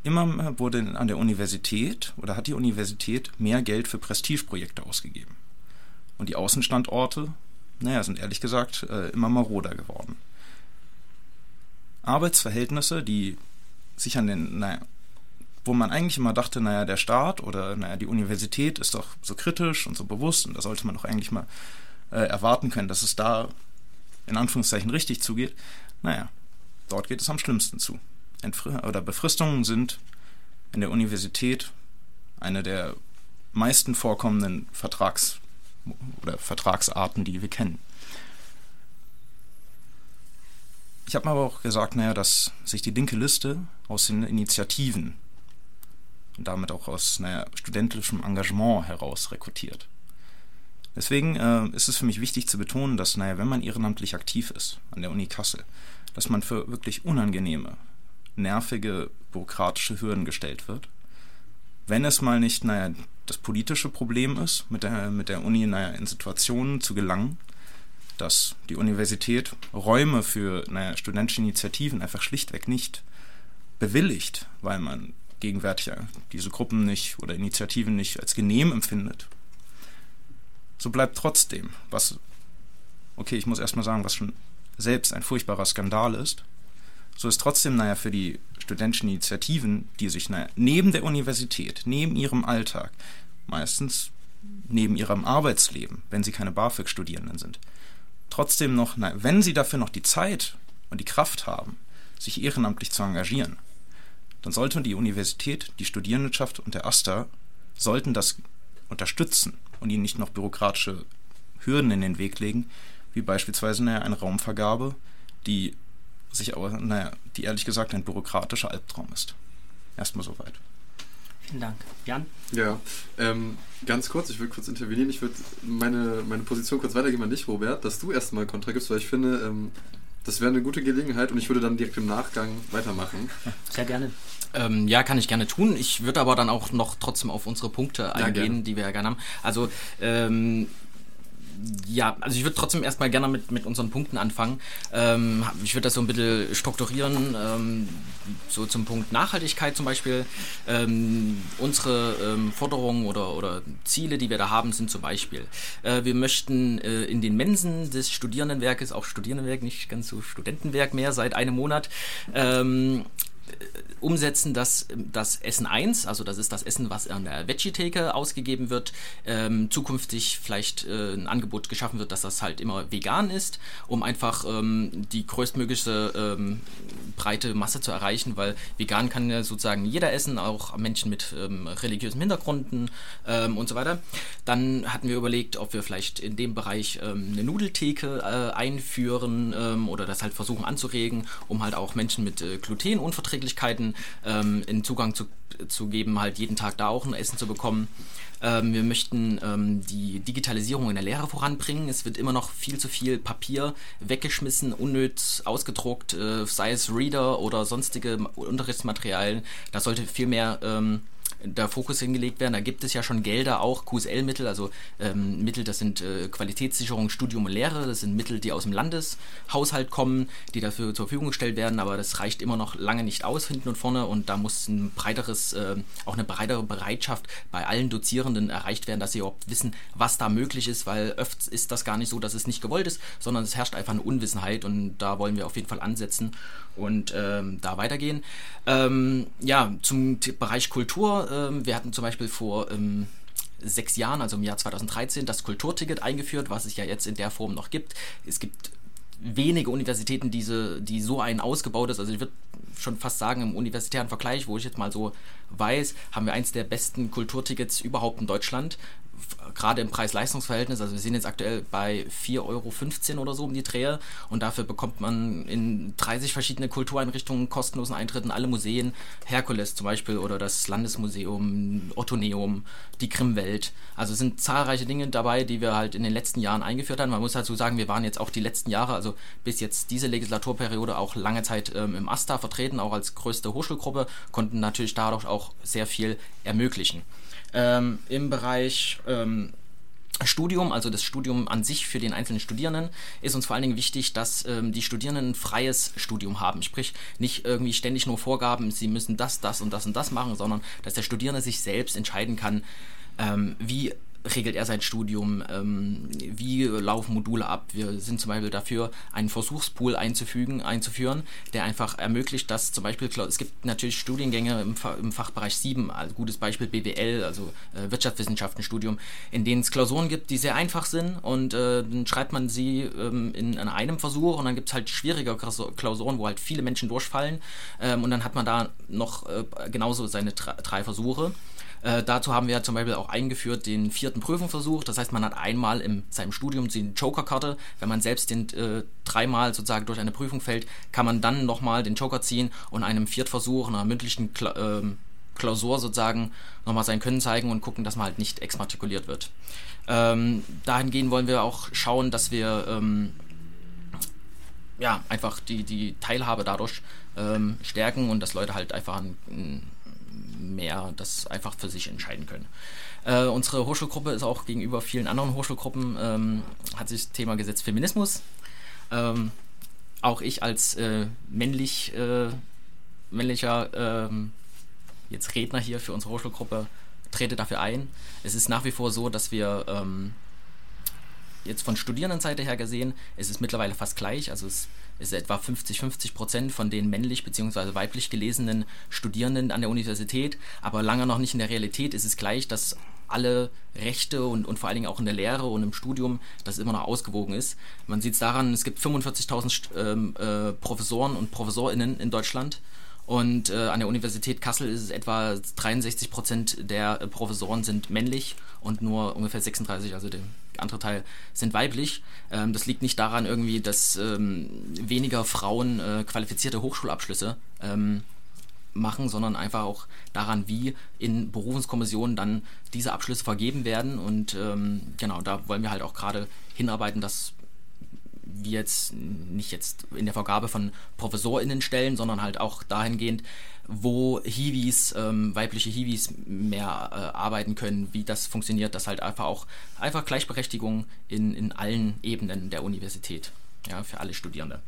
immer wurde an der Universität oder hat die Universität mehr Geld für Prestigeprojekte ausgegeben. Und die Außenstandorte, naja, sind ehrlich gesagt äh, immer maroder geworden. Arbeitsverhältnisse, die sich an den, naja, wo man eigentlich immer dachte, naja, der Staat oder naja, die Universität ist doch so kritisch und so bewusst und da sollte man doch eigentlich mal äh, erwarten können, dass es da in Anführungszeichen richtig zugeht. Naja, dort geht es am schlimmsten zu. Entfri oder Befristungen sind in der Universität eine der meisten vorkommenden Vertrags, oder Vertragsarten, die wir kennen. Ich habe aber auch gesagt, naja, dass sich die linke Liste aus den Initiativen und damit auch aus naja, studentischem Engagement heraus rekrutiert. Deswegen äh, ist es für mich wichtig zu betonen, dass, naja, wenn man ehrenamtlich aktiv ist an der Uni Kassel, dass man für wirklich unangenehme, nervige, bürokratische Hürden gestellt wird. Wenn es mal nicht, naja, das politische Problem ist, mit der, mit der Uni, naja, in Situationen zu gelangen, dass die Universität Räume für, naja, studentische Initiativen einfach schlichtweg nicht bewilligt, weil man gegenwärtig diese Gruppen nicht oder Initiativen nicht als genehm empfindet. So bleibt trotzdem, was, okay, ich muss erstmal sagen, was schon selbst ein furchtbarer Skandal ist, so ist trotzdem, naja, für die studentischen Initiativen, die sich naja, neben der Universität, neben ihrem Alltag, meistens neben ihrem Arbeitsleben, wenn sie keine BAföG-Studierenden sind, trotzdem noch, naja, wenn sie dafür noch die Zeit und die Kraft haben, sich ehrenamtlich zu engagieren, dann sollte die Universität, die Studierendenschaft und der AStA sollten das unterstützen und ihnen nicht noch bürokratische Hürden in den Weg legen, wie beispielsweise naja, eine Raumvergabe, die sich aber, naja, die ehrlich gesagt ein bürokratischer Albtraum ist. Erstmal soweit. Vielen Dank. Jan? Ja, ähm, ganz kurz, ich will kurz intervenieren. Ich würde meine, meine Position kurz weitergeben an dich, Robert, dass du erstmal Kontra gibst, weil ich finde, ähm, das wäre eine gute Gelegenheit und ich würde dann direkt im Nachgang weitermachen. Sehr gerne. Ähm, ja, kann ich gerne tun. Ich würde aber dann auch noch trotzdem auf unsere Punkte eingehen, ja, die wir ja gerne haben. Also ähm, ja, also ich würde trotzdem erstmal gerne mit, mit unseren Punkten anfangen. Ähm, ich würde das so ein bisschen strukturieren, ähm, so zum Punkt Nachhaltigkeit zum Beispiel. Ähm, unsere ähm, Forderungen oder, oder Ziele, die wir da haben, sind zum Beispiel, äh, wir möchten äh, in den Mensen des Studierendenwerkes, auch Studierendenwerk, nicht ganz so Studentenwerk mehr, seit einem Monat, ähm, umsetzen, dass das Essen 1, also das ist das Essen, was an der Veggie-Theke ausgegeben wird, ähm, zukünftig vielleicht äh, ein Angebot geschaffen wird, dass das halt immer vegan ist, um einfach ähm, die größtmögliche ähm, breite Masse zu erreichen, weil vegan kann ja sozusagen jeder essen, auch Menschen mit ähm, religiösen Hintergründen ähm, und so weiter. Dann hatten wir überlegt, ob wir vielleicht in dem Bereich ähm, eine Nudeltheke äh, einführen oder das halt versuchen anzuregen, um halt auch Menschen mit äh, Glutenunverträglichkeiten ähm, in Zugang zu, zu geben, halt jeden Tag da auch ein Essen zu bekommen. Ähm, wir möchten ähm, die Digitalisierung in der Lehre voranbringen. Es wird immer noch viel zu viel Papier weggeschmissen, unnötig ausgedruckt, äh, sei es Reader oder sonstige Unterrichtsmaterialien. Da sollte viel mehr ähm, der Fokus hingelegt werden. Da gibt es ja schon Gelder, auch QSL-Mittel, also ähm, Mittel, das sind äh, Qualitätssicherung, Studium und Lehre, das sind Mittel, die aus dem Landeshaushalt kommen, die dafür zur Verfügung gestellt werden, aber das reicht immer noch lange nicht aus, hinten und vorne, und da muss ein breiteres, äh, auch eine breitere Bereitschaft bei allen Dozierenden erreicht werden, dass sie überhaupt wissen, was da möglich ist, weil oft ist das gar nicht so, dass es nicht gewollt ist, sondern es herrscht einfach eine Unwissenheit. Und da wollen wir auf jeden Fall ansetzen und ähm, da weitergehen. Ähm, ja, zum Bereich Kultur. Ähm, wir hatten zum Beispiel vor ähm, sechs Jahren, also im Jahr 2013, das Kulturticket eingeführt, was es ja jetzt in der Form noch gibt. Es gibt wenige Universitäten, diese, die so einen ausgebaut ist. Also ich würde schon fast sagen, im universitären Vergleich, wo ich jetzt mal so weiß, haben wir eins der besten Kulturtickets überhaupt in Deutschland gerade im Preis-Leistungs-Verhältnis, also wir sind jetzt aktuell bei 4,15 Euro oder so um die Drehe und dafür bekommt man in 30 verschiedene Kultureinrichtungen kostenlosen Eintritt in alle Museen, Herkules zum Beispiel oder das Landesmuseum, Ottoneum, die Grimmwelt. Also es sind zahlreiche Dinge dabei, die wir halt in den letzten Jahren eingeführt haben. Man muss dazu sagen, wir waren jetzt auch die letzten Jahre, also bis jetzt diese Legislaturperiode auch lange Zeit ähm, im AStA vertreten, auch als größte Hochschulgruppe, konnten natürlich dadurch auch sehr viel ermöglichen. Ähm, Im Bereich ähm, Studium, also das Studium an sich für den einzelnen Studierenden, ist uns vor allen Dingen wichtig, dass ähm, die Studierenden ein freies Studium haben. Sprich, nicht irgendwie ständig nur Vorgaben, sie müssen das, das und das und das machen, sondern dass der Studierende sich selbst entscheiden kann, ähm, wie regelt er sein Studium, ähm, wie laufen Module ab. Wir sind zum Beispiel dafür, einen Versuchspool einzufügen, einzuführen, der einfach ermöglicht, dass zum Beispiel, es gibt natürlich Studiengänge im, im Fachbereich 7, also gutes Beispiel BWL, also äh, Wirtschaftswissenschaftenstudium, in denen es Klausuren gibt, die sehr einfach sind und äh, dann schreibt man sie ähm, in, in, einem Versuch und dann gibt es halt schwierige Klausuren, wo halt viele Menschen durchfallen ähm, und dann hat man da noch äh, genauso seine drei Versuche. Äh, dazu haben wir zum Beispiel auch eingeführt den vierten Prüfungsversuch. Das heißt, man hat einmal in seinem Studium die Joker-Karte. Wenn man selbst den äh, dreimal sozusagen durch eine Prüfung fällt, kann man dann nochmal den Joker ziehen und einem Viertversuch, einer mündlichen Kla äh, Klausur sozusagen nochmal sein Können zeigen und gucken, dass man halt nicht exmatrikuliert wird. Ähm, dahingehend wollen wir auch schauen, dass wir ähm, ja, einfach die, die Teilhabe dadurch ähm, stärken und dass Leute halt einfach ein, ein mehr das einfach für sich entscheiden können. Äh, unsere Hochschulgruppe ist auch gegenüber vielen anderen Hochschulgruppen, ähm, hat sich das Thema gesetzt Feminismus. Ähm, auch ich als äh, männlich, äh, männlicher ähm, jetzt Redner hier für unsere Hochschulgruppe trete dafür ein. Es ist nach wie vor so, dass wir ähm, jetzt von Studierendenseite her gesehen, es ist mittlerweile fast gleich. Also es ist etwa 50-50 Prozent von den männlich bzw. weiblich gelesenen Studierenden an der Universität. Aber lange noch nicht in der Realität ist es gleich, dass alle Rechte und, und vor allen Dingen auch in der Lehre und im Studium, das immer noch ausgewogen ist. Man sieht es daran, es gibt 45.000 ähm, äh, Professoren und ProfessorInnen in Deutschland. Und äh, an der Universität Kassel ist es etwa 63 Prozent der äh, Professoren sind männlich und nur ungefähr 36, also der andere Teil, sind weiblich. Ähm, das liegt nicht daran irgendwie, dass ähm, weniger Frauen äh, qualifizierte Hochschulabschlüsse ähm, machen, sondern einfach auch daran, wie in Berufungskommissionen dann diese Abschlüsse vergeben werden. Und ähm, genau, da wollen wir halt auch gerade hinarbeiten, dass wir jetzt nicht jetzt in der Vergabe von ProfessorInnen stellen, sondern halt auch dahingehend, wo Hiwis, ähm, weibliche Hiwis mehr äh, arbeiten können, wie das funktioniert, dass halt einfach auch einfach Gleichberechtigung in, in allen Ebenen der Universität, ja, für alle Studierende.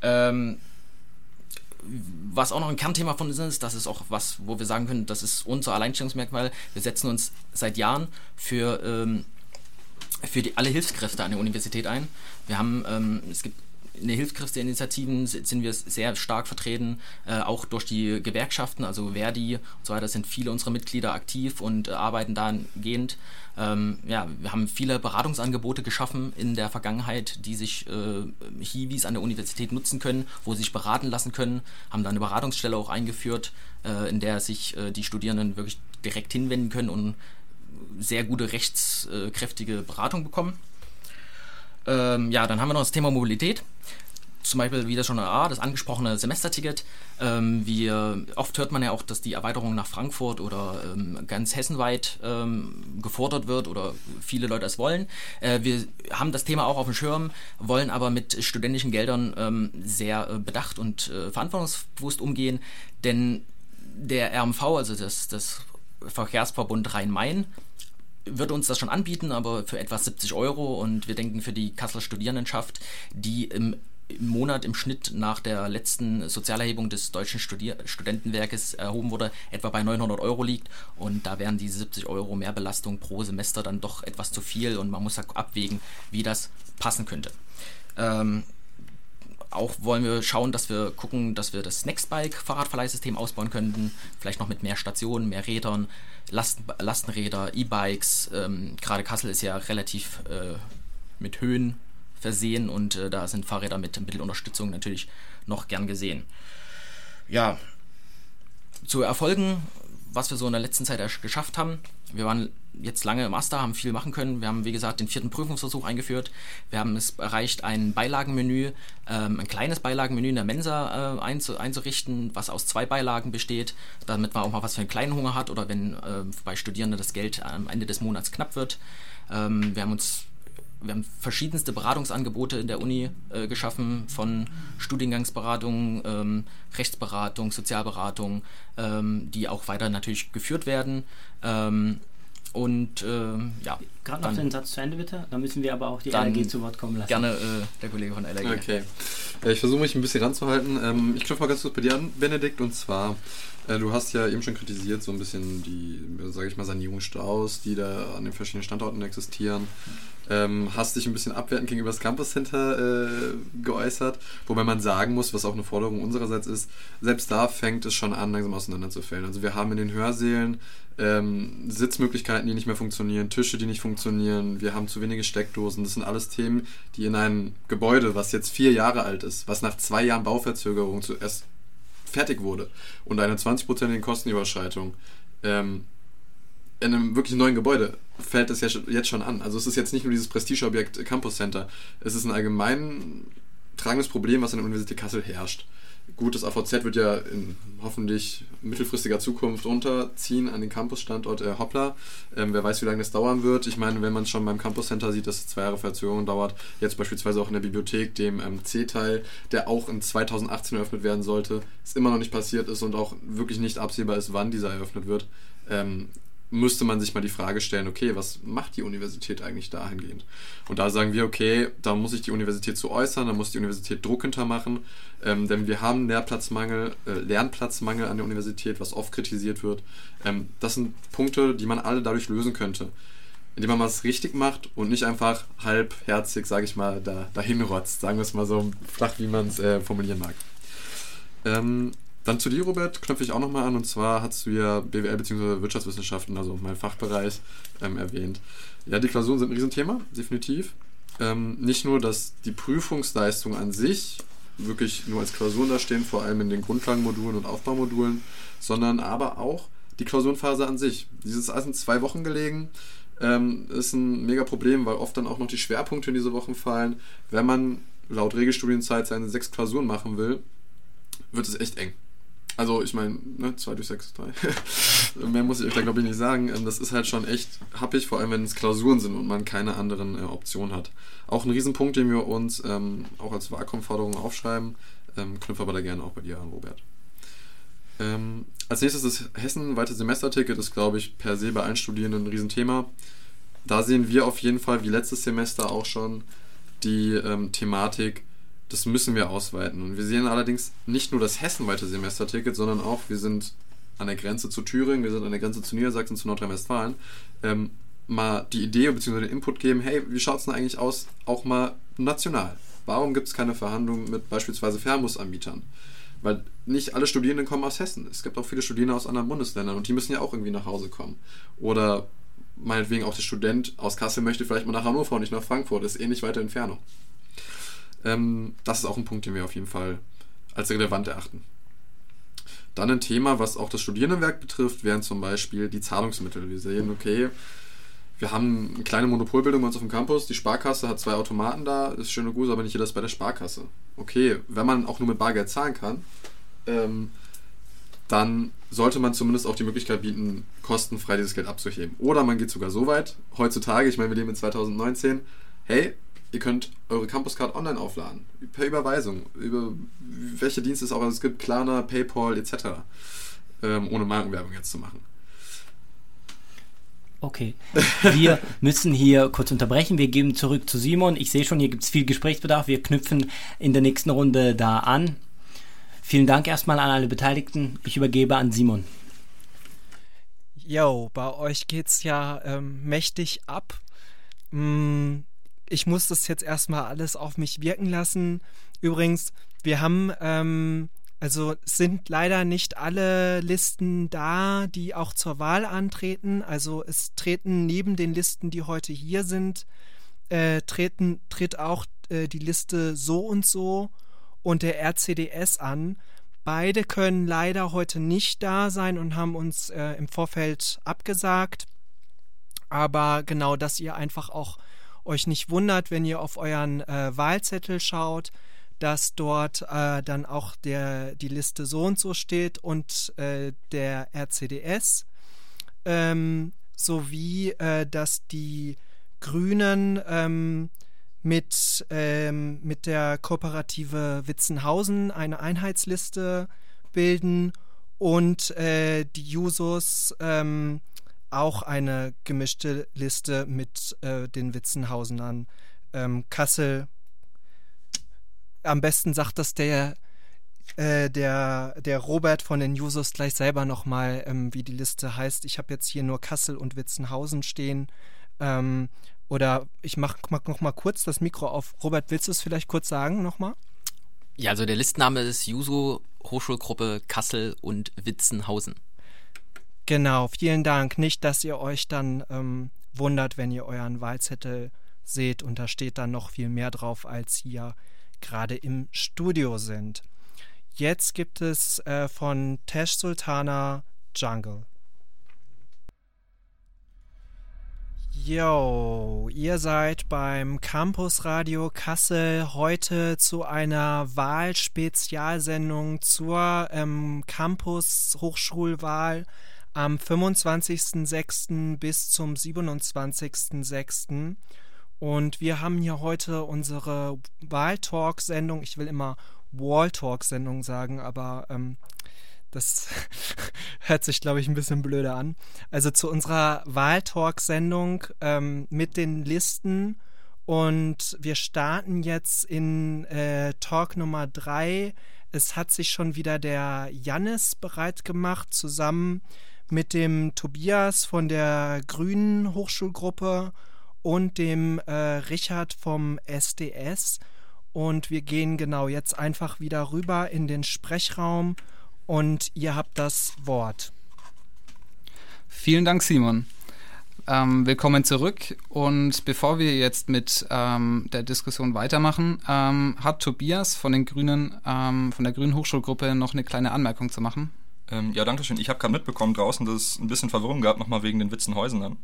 Ähm, was auch noch ein Kernthema von uns ist, das ist auch was, wo wir sagen können, das ist unser Alleinstellungsmerkmal. Wir setzen uns seit Jahren für ähm, für die, alle Hilfskräfte an der Universität ein. Wir haben, ähm, es gibt in den Hilfskräfteinitiativen sind wir sehr stark vertreten, äh, auch durch die Gewerkschaften, also Verdi und so weiter, sind viele unserer Mitglieder aktiv und äh, arbeiten dahingehend. Ähm, ja, wir haben viele Beratungsangebote geschaffen in der Vergangenheit, die sich äh, Hiwis an der Universität nutzen können, wo sie sich beraten lassen können, haben da eine Beratungsstelle auch eingeführt, äh, in der sich äh, die Studierenden wirklich direkt hinwenden können und sehr gute rechtskräftige Beratung bekommen. Ähm, ja, dann haben wir noch das Thema Mobilität. Zum Beispiel, wie das schon ah, das angesprochene Semesterticket. Ähm, wir, oft hört man ja auch, dass die Erweiterung nach Frankfurt oder ähm, ganz hessenweit ähm, gefordert wird oder viele Leute es wollen. Äh, wir haben das Thema auch auf dem Schirm, wollen aber mit studentischen Geldern ähm, sehr äh, bedacht und äh, verantwortungsbewusst umgehen, denn der RMV, also das, das Verkehrsverbund Rhein-Main, wird uns das schon anbieten, aber für etwa 70 Euro. Und wir denken für die Kasseler Studierendenschaft, die im, im Monat im Schnitt nach der letzten Sozialerhebung des Deutschen Studier Studentenwerkes erhoben wurde, etwa bei 900 Euro liegt. Und da wären diese 70 Euro Mehrbelastung pro Semester dann doch etwas zu viel und man muss abwägen, wie das passen könnte. Ähm, auch wollen wir schauen, dass wir gucken, dass wir das Nextbike-Fahrradverleihsystem ausbauen könnten. Vielleicht noch mit mehr Stationen, mehr Rädern, Lasten, Lastenräder, E-Bikes. Ähm, Gerade Kassel ist ja relativ äh, mit Höhen versehen und äh, da sind Fahrräder mit Mittelunterstützung natürlich noch gern gesehen. Ja, zu Erfolgen, was wir so in der letzten Zeit geschafft haben. Wir waren jetzt lange im Master, haben viel machen können. Wir haben, wie gesagt, den vierten Prüfungsversuch eingeführt. Wir haben es erreicht, ein Beilagenmenü, ähm, ein kleines Beilagenmenü in der Mensa äh, einzu einzurichten, was aus zwei Beilagen besteht, damit man auch mal was für einen kleinen Hunger hat oder wenn äh, bei Studierenden das Geld am Ende des Monats knapp wird. Ähm, wir haben uns wir haben verschiedenste Beratungsangebote in der Uni äh, geschaffen, von Studiengangsberatung, ähm, Rechtsberatung, Sozialberatung, ähm, die auch weiter natürlich geführt werden. Ähm, und ähm, ja. Gerade noch den Satz zu Ende bitte, dann müssen wir aber auch die LAG zu Wort kommen lassen. Gerne äh, der Kollege von LAG. Okay. Äh, ich versuche mich ein bisschen ranzuhalten. Ähm, ich klopfe mal ganz kurz bei dir an, Benedikt, und zwar äh, du hast ja eben schon kritisiert, so ein bisschen die, sage ich mal, Sanierungsstaus, die da an den verschiedenen Standorten existieren. Ähm, hast dich ein bisschen abwertend gegenüber das Campus Center äh, geäußert, wobei man sagen muss, was auch eine Forderung unsererseits ist, selbst da fängt es schon an, langsam auseinanderzufällen. Also wir haben in den Hörsälen ähm, Sitzmöglichkeiten, die nicht mehr funktionieren, Tische, die nicht funktionieren, wir haben zu wenige Steckdosen. Das sind alles Themen, die in einem Gebäude, was jetzt vier Jahre alt ist, was nach zwei Jahren Bauverzögerung zuerst fertig wurde und eine 20-prozentige Kostenüberschreitung ähm, in einem wirklich neuen Gebäude fällt das ja jetzt schon an. Also es ist jetzt nicht nur dieses Prestigeobjekt Campus Center. Es ist ein allgemein tragendes Problem, was an der Universität Kassel herrscht. Gut, das AVZ wird ja in hoffentlich mittelfristiger Zukunft runterziehen an den Campusstandort äh, Hoppla. Ähm, wer weiß, wie lange das dauern wird. Ich meine, wenn man schon beim Campus Center sieht, dass es zwei Jahre Verzögerung dauert, jetzt beispielsweise auch in der Bibliothek, dem ähm, C-Teil, der auch in 2018 eröffnet werden sollte, es immer noch nicht passiert ist und auch wirklich nicht absehbar ist, wann dieser eröffnet wird, ähm, müsste man sich mal die Frage stellen, okay, was macht die Universität eigentlich dahingehend? Und da sagen wir, okay, da muss sich die Universität zu äußern, da muss die Universität Druck hintermachen, ähm, denn wir haben Lehrplatzmangel, äh, Lernplatzmangel an der Universität, was oft kritisiert wird. Ähm, das sind Punkte, die man alle dadurch lösen könnte, indem man was richtig macht und nicht einfach halbherzig, sage ich mal, da, dahin sagen wir es mal so flach, wie man es äh, formulieren mag. Ähm, dann zu dir, Robert, knöpfe ich auch nochmal an. Und zwar hast du ja BWL bzw. Wirtschaftswissenschaften, also mein Fachbereich, ähm, erwähnt. Ja, die Klausuren sind ein Riesenthema, definitiv. Ähm, nicht nur, dass die Prüfungsleistung an sich wirklich nur als Klausuren da stehen, vor allem in den Grundlagenmodulen und Aufbaumodulen, sondern aber auch die Klausurenphase an sich. Dieses alles in zwei Wochen gelegen, ähm, ist ein mega Problem, weil oft dann auch noch die Schwerpunkte in diese Wochen fallen. Wenn man laut Regelstudienzeit seine sechs Klausuren machen will, wird es echt eng. Also ich meine, ne, 2 durch 6, 3. Mehr muss ich euch da glaube ich nicht sagen. Ähm, das ist halt schon echt happig, vor allem wenn es Klausuren sind und man keine anderen äh, Optionen hat. Auch ein Riesenpunkt, den wir uns ähm, auch als Wahlkampfforderung aufschreiben, ähm, knüpfe aber da gerne auch bei dir an, Robert. Ähm, als nächstes das Hessen-weite Semesterticket ist, glaube ich, per se bei allen Studierenden ein Riesenthema. Da sehen wir auf jeden Fall, wie letztes Semester auch schon, die ähm, Thematik, das müssen wir ausweiten. Und wir sehen allerdings nicht nur das hessenweite Semesterticket, sondern auch, wir sind an der Grenze zu Thüringen, wir sind an der Grenze zu Niedersachsen, zu Nordrhein-Westfalen, ähm, mal die Idee bzw. den Input geben, hey, wie schaut es denn eigentlich aus, auch mal national? Warum gibt es keine Verhandlungen mit beispielsweise Fernbusanbietern? Weil nicht alle Studierenden kommen aus Hessen. Es gibt auch viele Studierende aus anderen Bundesländern und die müssen ja auch irgendwie nach Hause kommen. Oder meinetwegen auch der Student aus Kassel möchte vielleicht mal nach Hannover und nicht nach Frankfurt. Das ist ähnlich weiter Entfernung. Ähm, das ist auch ein Punkt, den wir auf jeden Fall als relevant erachten. Dann ein Thema, was auch das Studierendenwerk betrifft, wären zum Beispiel die Zahlungsmittel. Wir sehen, okay, wir haben eine kleine Monopolbildung bei uns auf dem Campus. Die Sparkasse hat zwei Automaten da, ist schön und gut, aber nicht jeder ist bei der Sparkasse. Okay, wenn man auch nur mit Bargeld zahlen kann, ähm, dann sollte man zumindest auch die Möglichkeit bieten, kostenfrei dieses Geld abzuheben. Oder man geht sogar so weit, heutzutage, ich meine, wir leben in 2019, hey, Ihr könnt eure Campuscard online aufladen. Per Überweisung. Über welche Dienste es auch es gibt, Klarna, PayPal etc. Ähm, ohne Markenwerbung jetzt zu machen. Okay, wir müssen hier kurz unterbrechen. Wir geben zurück zu Simon. Ich sehe schon, hier gibt es viel Gesprächsbedarf. Wir knüpfen in der nächsten Runde da an. Vielen Dank erstmal an alle Beteiligten. Ich übergebe an Simon. Jo, bei euch geht's ja ähm, mächtig ab. Hm, ich muss das jetzt erstmal alles auf mich wirken lassen. Übrigens, wir haben, ähm, also sind leider nicht alle Listen da, die auch zur Wahl antreten. Also es treten neben den Listen, die heute hier sind, äh, treten, tritt auch äh, die Liste so und so und der RCDS an. Beide können leider heute nicht da sein und haben uns äh, im Vorfeld abgesagt. Aber genau, dass ihr einfach auch euch nicht wundert, wenn ihr auf euren äh, Wahlzettel schaut, dass dort äh, dann auch der, die Liste so und so steht und äh, der RCDS, ähm, sowie äh, dass die Grünen ähm, mit, ähm, mit der Kooperative Witzenhausen eine Einheitsliste bilden und äh, die Jusos ähm, auch eine gemischte Liste mit äh, den Witzenhausenern. Ähm, Kassel, am besten sagt das der, äh, der, der Robert von den Jusos gleich selber nochmal, ähm, wie die Liste heißt. Ich habe jetzt hier nur Kassel und Witzenhausen stehen. Ähm, oder ich mache mach noch mal kurz das Mikro auf. Robert, willst du es vielleicht kurz sagen nochmal? Ja, also der Listenname ist Juso Hochschulgruppe Kassel und Witzenhausen. Genau, vielen Dank. Nicht, dass ihr euch dann ähm, wundert, wenn ihr euren Wahlzettel seht und da steht dann noch viel mehr drauf, als hier gerade im Studio sind. Jetzt gibt es äh, von Tesh Sultana Jungle. Yo, ihr seid beim Campus Radio Kassel heute zu einer Wahlspezialsendung zur ähm, Campus Hochschulwahl am 25.06. bis zum 27.06. Und wir haben hier heute unsere Wahltalk-Sendung. Ich will immer Walltalk-Sendung sagen, aber ähm, das hört sich, glaube ich, ein bisschen blöder an. Also zu unserer Wahltalk-Sendung ähm, mit den Listen. Und wir starten jetzt in äh, Talk Nummer drei. Es hat sich schon wieder der Jannis bereit gemacht, zusammen mit dem Tobias von der Grünen Hochschulgruppe und dem äh, Richard vom SDS. Und wir gehen genau jetzt einfach wieder rüber in den Sprechraum und ihr habt das Wort. Vielen Dank, Simon. Ähm, willkommen zurück. Und bevor wir jetzt mit ähm, der Diskussion weitermachen, ähm, hat Tobias von den Grünen, ähm, von der Grünen Hochschulgruppe noch eine kleine Anmerkung zu machen. Ähm, ja, danke schön. Ich habe gerade mitbekommen draußen, dass es ein bisschen Verwirrung gab, nochmal wegen den Witzenhäusern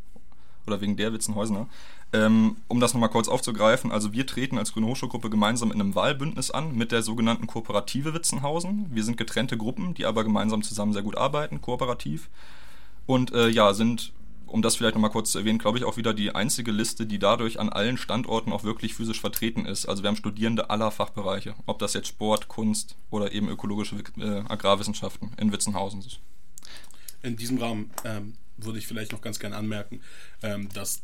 oder wegen der Witzenhäusener. Ähm, um das nochmal kurz aufzugreifen, also wir treten als Grüne Hochschulgruppe gemeinsam in einem Wahlbündnis an mit der sogenannten Kooperative Witzenhausen. Wir sind getrennte Gruppen, die aber gemeinsam zusammen sehr gut arbeiten, kooperativ. Und äh, ja, sind, um das vielleicht nochmal kurz zu erwähnen, glaube ich auch wieder die einzige Liste, die dadurch an allen Standorten auch wirklich physisch vertreten ist. Also wir haben Studierende aller Fachbereiche, ob das jetzt Sport, Kunst oder eben ökologische äh, Agrarwissenschaften in Witzenhausen ist. In diesem Rahmen ähm, würde ich vielleicht noch ganz gerne anmerken, ähm, dass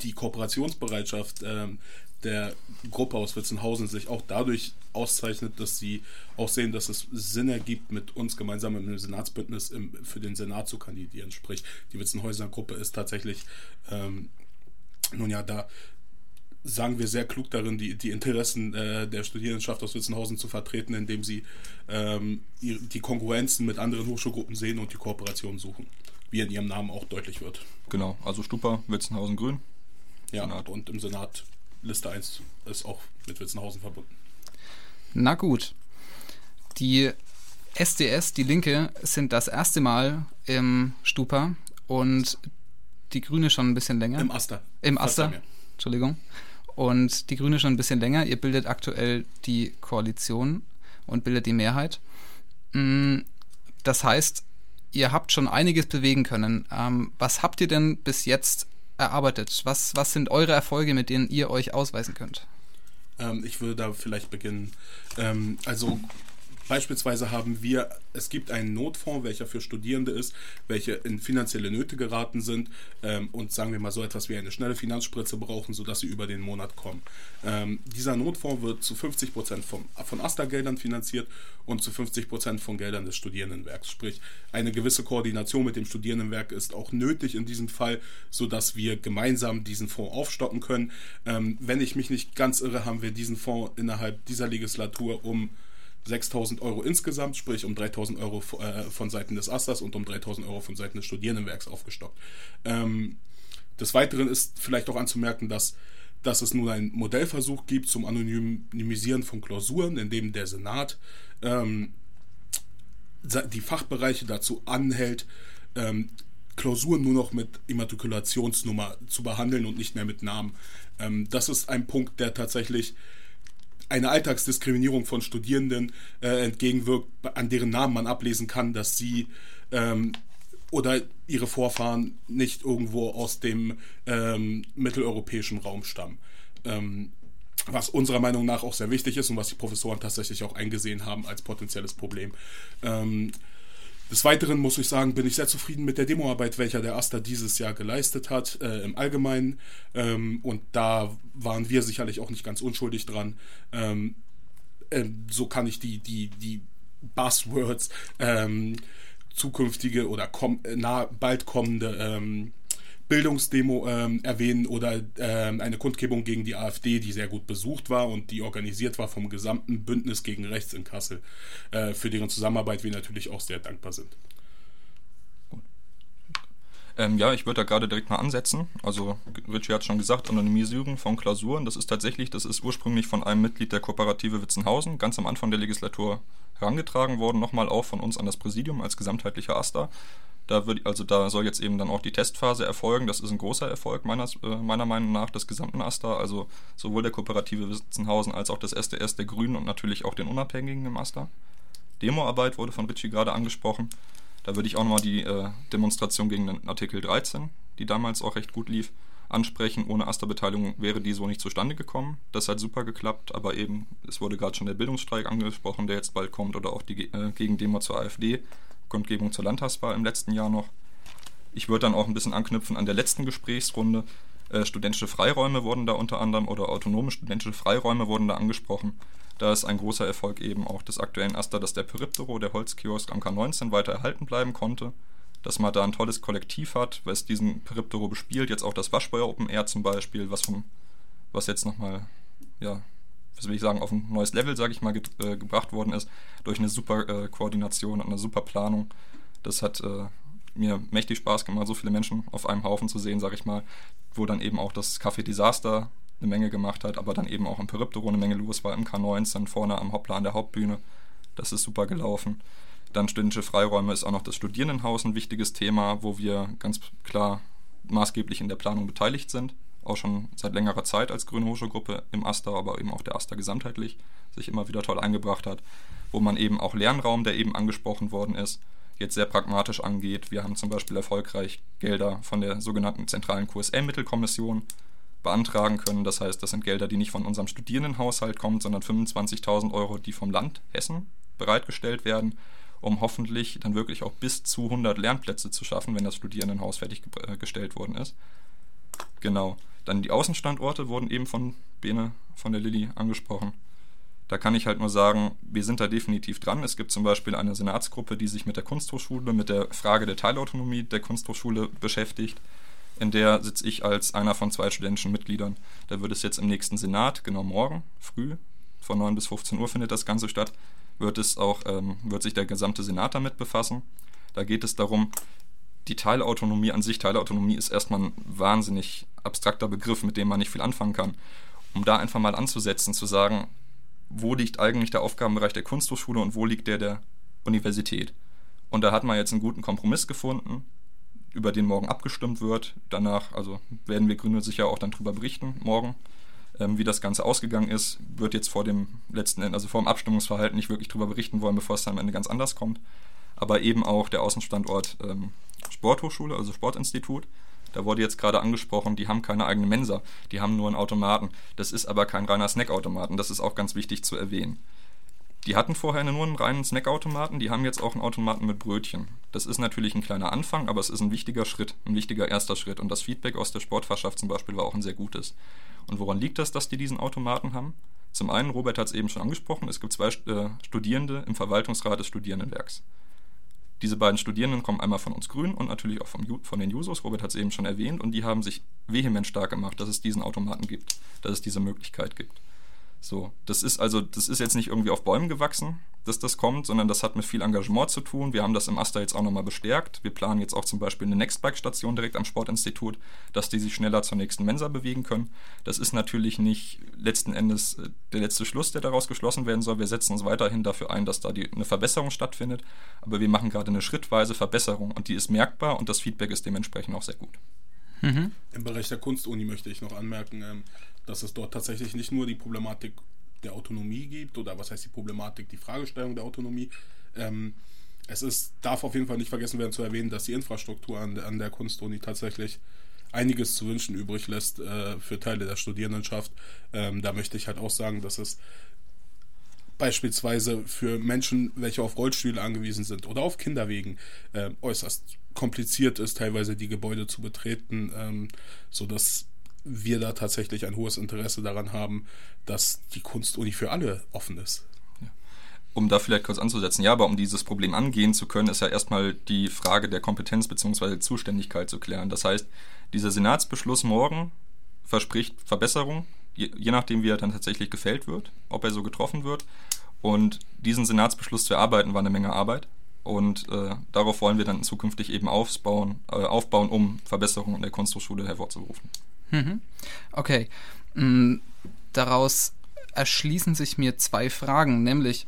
die Kooperationsbereitschaft ähm, der Gruppe aus Witzenhausen sich auch dadurch auszeichnet, dass sie auch sehen, dass es Sinn ergibt, mit uns gemeinsam im Senatsbündnis im, für den Senat zu kandidieren. Sprich, die Witzenhäuser Gruppe ist tatsächlich, ähm, nun ja, da sagen wir sehr klug darin, die, die Interessen äh, der Studierendenschaft aus Witzenhausen zu vertreten, indem sie ähm, die Konkurrenzen mit anderen Hochschulgruppen sehen und die Kooperation suchen wie in ihrem Namen auch deutlich wird. Genau, also Stupa, Witzenhausen Grün. Ja, Senat. und im Senat Liste 1 ist auch mit Witzenhausen verbunden. Na gut. Die SDS, die Linke, sind das erste Mal im Stupa und die Grüne schon ein bisschen länger. Im Aster. Im Aster. Entschuldigung. Und die Grüne schon ein bisschen länger. Ihr bildet aktuell die Koalition und bildet die Mehrheit. Mm, das heißt, ihr habt schon einiges bewegen können. Ähm, was habt ihr denn bis jetzt erarbeitet? Was, was sind eure Erfolge, mit denen ihr euch ausweisen könnt? Ähm, ich würde da vielleicht beginnen. Ähm, also Beispielsweise haben wir, es gibt einen Notfonds, welcher für Studierende ist, welche in finanzielle Nöte geraten sind ähm, und sagen wir mal so etwas wie eine schnelle Finanzspritze brauchen, sodass sie über den Monat kommen. Ähm, dieser Notfonds wird zu 50 Prozent von AStA-Geldern finanziert und zu 50 Prozent von Geldern des Studierendenwerks. Sprich, eine gewisse Koordination mit dem Studierendenwerk ist auch nötig in diesem Fall, sodass wir gemeinsam diesen Fonds aufstocken können. Ähm, wenn ich mich nicht ganz irre, haben wir diesen Fonds innerhalb dieser Legislatur um 6000 Euro insgesamt, sprich um 3000 Euro äh, von Seiten des Asters und um 3000 Euro von Seiten des Studierendenwerks aufgestockt. Ähm, des Weiteren ist vielleicht auch anzumerken, dass, dass es nun einen Modellversuch gibt zum Anonymisieren von Klausuren, in dem der Senat ähm, die Fachbereiche dazu anhält, ähm, Klausuren nur noch mit Immatrikulationsnummer zu behandeln und nicht mehr mit Namen. Ähm, das ist ein Punkt, der tatsächlich eine Alltagsdiskriminierung von Studierenden äh, entgegenwirkt, an deren Namen man ablesen kann, dass sie ähm, oder ihre Vorfahren nicht irgendwo aus dem ähm, mitteleuropäischen Raum stammen. Ähm, was unserer Meinung nach auch sehr wichtig ist und was die Professoren tatsächlich auch eingesehen haben als potenzielles Problem. Ähm, des Weiteren muss ich sagen, bin ich sehr zufrieden mit der Demoarbeit, welcher der Aster dieses Jahr geleistet hat, äh, im Allgemeinen. Ähm, und da waren wir sicherlich auch nicht ganz unschuldig dran. Ähm, äh, so kann ich die, die, die Buzzwords ähm, zukünftige oder komm, nah, bald kommende ähm, Bildungsdemo ähm, erwähnen oder ähm, eine Kundgebung gegen die AfD, die sehr gut besucht war und die organisiert war vom gesamten Bündnis gegen Rechts in Kassel, äh, für deren Zusammenarbeit wir natürlich auch sehr dankbar sind. Ähm, ja, ich würde da gerade direkt mal ansetzen. Also Richie hat schon gesagt, Anonymisierung von Klausuren, das ist tatsächlich, das ist ursprünglich von einem Mitglied der Kooperative Witzenhausen, ganz am Anfang der Legislatur herangetragen worden, nochmal auch von uns an das Präsidium als gesamtheitlicher Aster. Da wird, also da soll jetzt eben dann auch die Testphase erfolgen. Das ist ein großer Erfolg meiner, äh, meiner Meinung nach des gesamten Aster, also sowohl der Kooperative Witzenhausen als auch des SDS der Grünen und natürlich auch den Unabhängigen im Aster. Demoarbeit wurde von Richie gerade angesprochen. Da würde ich auch nochmal die äh, Demonstration gegen den Artikel 13, die damals auch recht gut lief, ansprechen. Ohne Aster-Beteiligung wäre die so nicht zustande gekommen. Das hat super geklappt, aber eben, es wurde gerade schon der Bildungsstreik angesprochen, der jetzt bald kommt, oder auch die äh, Gegendemo zur AfD. Kundgebung zur Landtagswahl im letzten Jahr noch. Ich würde dann auch ein bisschen anknüpfen an der letzten Gesprächsrunde. Äh, studentische Freiräume wurden da unter anderem oder autonome studentische Freiräume wurden da angesprochen. Da ist ein großer Erfolg eben auch des aktuellen Aster, dass der Periptero, der Holzkiosk am K19 weiter erhalten bleiben konnte. Dass man da ein tolles Kollektiv hat, was diesen Periptero bespielt. Jetzt auch das Waschbeuer Open Air zum Beispiel, was, vom, was jetzt nochmal, ja, was will ich sagen, auf ein neues Level, sage ich mal, ge äh, gebracht worden ist, durch eine super äh, Koordination und eine super Planung. Das hat äh, mir mächtig Spaß gemacht, so viele Menschen auf einem Haufen zu sehen, sage ich mal, wo dann eben auch das Café Disaster eine Menge gemacht hat, aber dann eben auch im Periptero eine Menge los war, im K19 vorne am Hoppla an der Hauptbühne. Das ist super gelaufen. Dann studentische Freiräume ist auch noch das Studierendenhaus ein wichtiges Thema, wo wir ganz klar maßgeblich in der Planung beteiligt sind auch schon seit längerer Zeit als Grüne Hochschulgruppe im AStA, aber eben auch der AStA gesamtheitlich sich immer wieder toll eingebracht hat, wo man eben auch Lernraum, der eben angesprochen worden ist, jetzt sehr pragmatisch angeht. Wir haben zum Beispiel erfolgreich Gelder von der sogenannten zentralen QSL-Mittelkommission beantragen können. Das heißt, das sind Gelder, die nicht von unserem Studierendenhaushalt kommen, sondern 25.000 Euro, die vom Land Hessen bereitgestellt werden, um hoffentlich dann wirklich auch bis zu 100 Lernplätze zu schaffen, wenn das Studierendenhaus fertiggestellt worden ist. Genau. Dann die Außenstandorte wurden eben von Bene, von der Lilly angesprochen. Da kann ich halt nur sagen, wir sind da definitiv dran. Es gibt zum Beispiel eine Senatsgruppe, die sich mit der Kunsthochschule, mit der Frage der Teilautonomie der Kunsthochschule beschäftigt. In der sitze ich als einer von zwei studentischen Mitgliedern. Da wird es jetzt im nächsten Senat, genau morgen früh, von 9 bis 15 Uhr findet das Ganze statt, wird es auch, ähm, wird sich der gesamte Senat damit befassen. Da geht es darum, die Teilautonomie an sich, Teilautonomie ist erstmal ein wahnsinnig abstrakter Begriff, mit dem man nicht viel anfangen kann. Um da einfach mal anzusetzen, zu sagen, wo liegt eigentlich der Aufgabenbereich der Kunsthochschule und wo liegt der der Universität? Und da hat man jetzt einen guten Kompromiss gefunden, über den morgen abgestimmt wird. Danach, also werden wir Grüne sicher auch dann darüber berichten, morgen, ähm, wie das Ganze ausgegangen ist. Wird jetzt vor dem letzten Ende, also vor dem Abstimmungsverhalten nicht wirklich darüber berichten wollen, bevor es dann am Ende ganz anders kommt. Aber eben auch der Außenstandort ähm, Sporthochschule, also Sportinstitut. Da wurde jetzt gerade angesprochen, die haben keine eigene Mensa, die haben nur einen Automaten. Das ist aber kein reiner Snackautomaten, das ist auch ganz wichtig zu erwähnen. Die hatten vorher nur einen reinen Snackautomaten, die haben jetzt auch einen Automaten mit Brötchen. Das ist natürlich ein kleiner Anfang, aber es ist ein wichtiger Schritt, ein wichtiger erster Schritt. Und das Feedback aus der Sportfachschaft zum Beispiel war auch ein sehr gutes. Und woran liegt das, dass die diesen Automaten haben? Zum einen, Robert hat es eben schon angesprochen, es gibt zwei äh, Studierende im Verwaltungsrat des Studierendenwerks. Diese beiden Studierenden kommen einmal von uns Grünen und natürlich auch vom, von den Jusos, Robert hat es eben schon erwähnt, und die haben sich vehement stark gemacht, dass es diesen Automaten gibt, dass es diese Möglichkeit gibt. So, das ist also, das ist jetzt nicht irgendwie auf Bäumen gewachsen, dass das kommt, sondern das hat mit viel Engagement zu tun. Wir haben das im Aster jetzt auch nochmal bestärkt. Wir planen jetzt auch zum Beispiel eine Nextbike-Station direkt am Sportinstitut, dass die sich schneller zur nächsten Mensa bewegen können. Das ist natürlich nicht letzten Endes äh, der letzte Schluss, der daraus geschlossen werden soll. Wir setzen uns weiterhin dafür ein, dass da die, eine Verbesserung stattfindet. Aber wir machen gerade eine schrittweise Verbesserung und die ist merkbar und das Feedback ist dementsprechend auch sehr gut. Mhm. Im Bereich der Kunstuni möchte ich noch anmerken, ähm, dass es dort tatsächlich nicht nur die Problematik der Autonomie gibt oder was heißt die Problematik, die Fragestellung der Autonomie. Ähm, es ist, darf auf jeden Fall nicht vergessen werden zu erwähnen, dass die Infrastruktur an, an der Kunstuni tatsächlich einiges zu wünschen übrig lässt äh, für Teile der Studierendenschaft. Ähm, da möchte ich halt auch sagen, dass es beispielsweise für Menschen, welche auf Rollstühle angewiesen sind oder auf Kinderwegen, äh, äußerst kompliziert ist, teilweise die Gebäude zu betreten, ähm, sodass wir da tatsächlich ein hohes Interesse daran haben, dass die Kunstuni für alle offen ist. Um da vielleicht kurz anzusetzen, ja, aber um dieses Problem angehen zu können, ist ja erstmal die Frage der Kompetenz bzw. Zuständigkeit zu klären. Das heißt, dieser Senatsbeschluss morgen verspricht Verbesserung, je, je nachdem, wie er dann tatsächlich gefällt wird, ob er so getroffen wird. Und diesen Senatsbeschluss zu erarbeiten, war eine Menge Arbeit. Und äh, darauf wollen wir dann zukünftig eben aufbauen, äh, aufbauen um Verbesserungen in der Kunsthochschule hervorzurufen. Mhm. Okay. Mhm. Daraus erschließen sich mir zwei Fragen, nämlich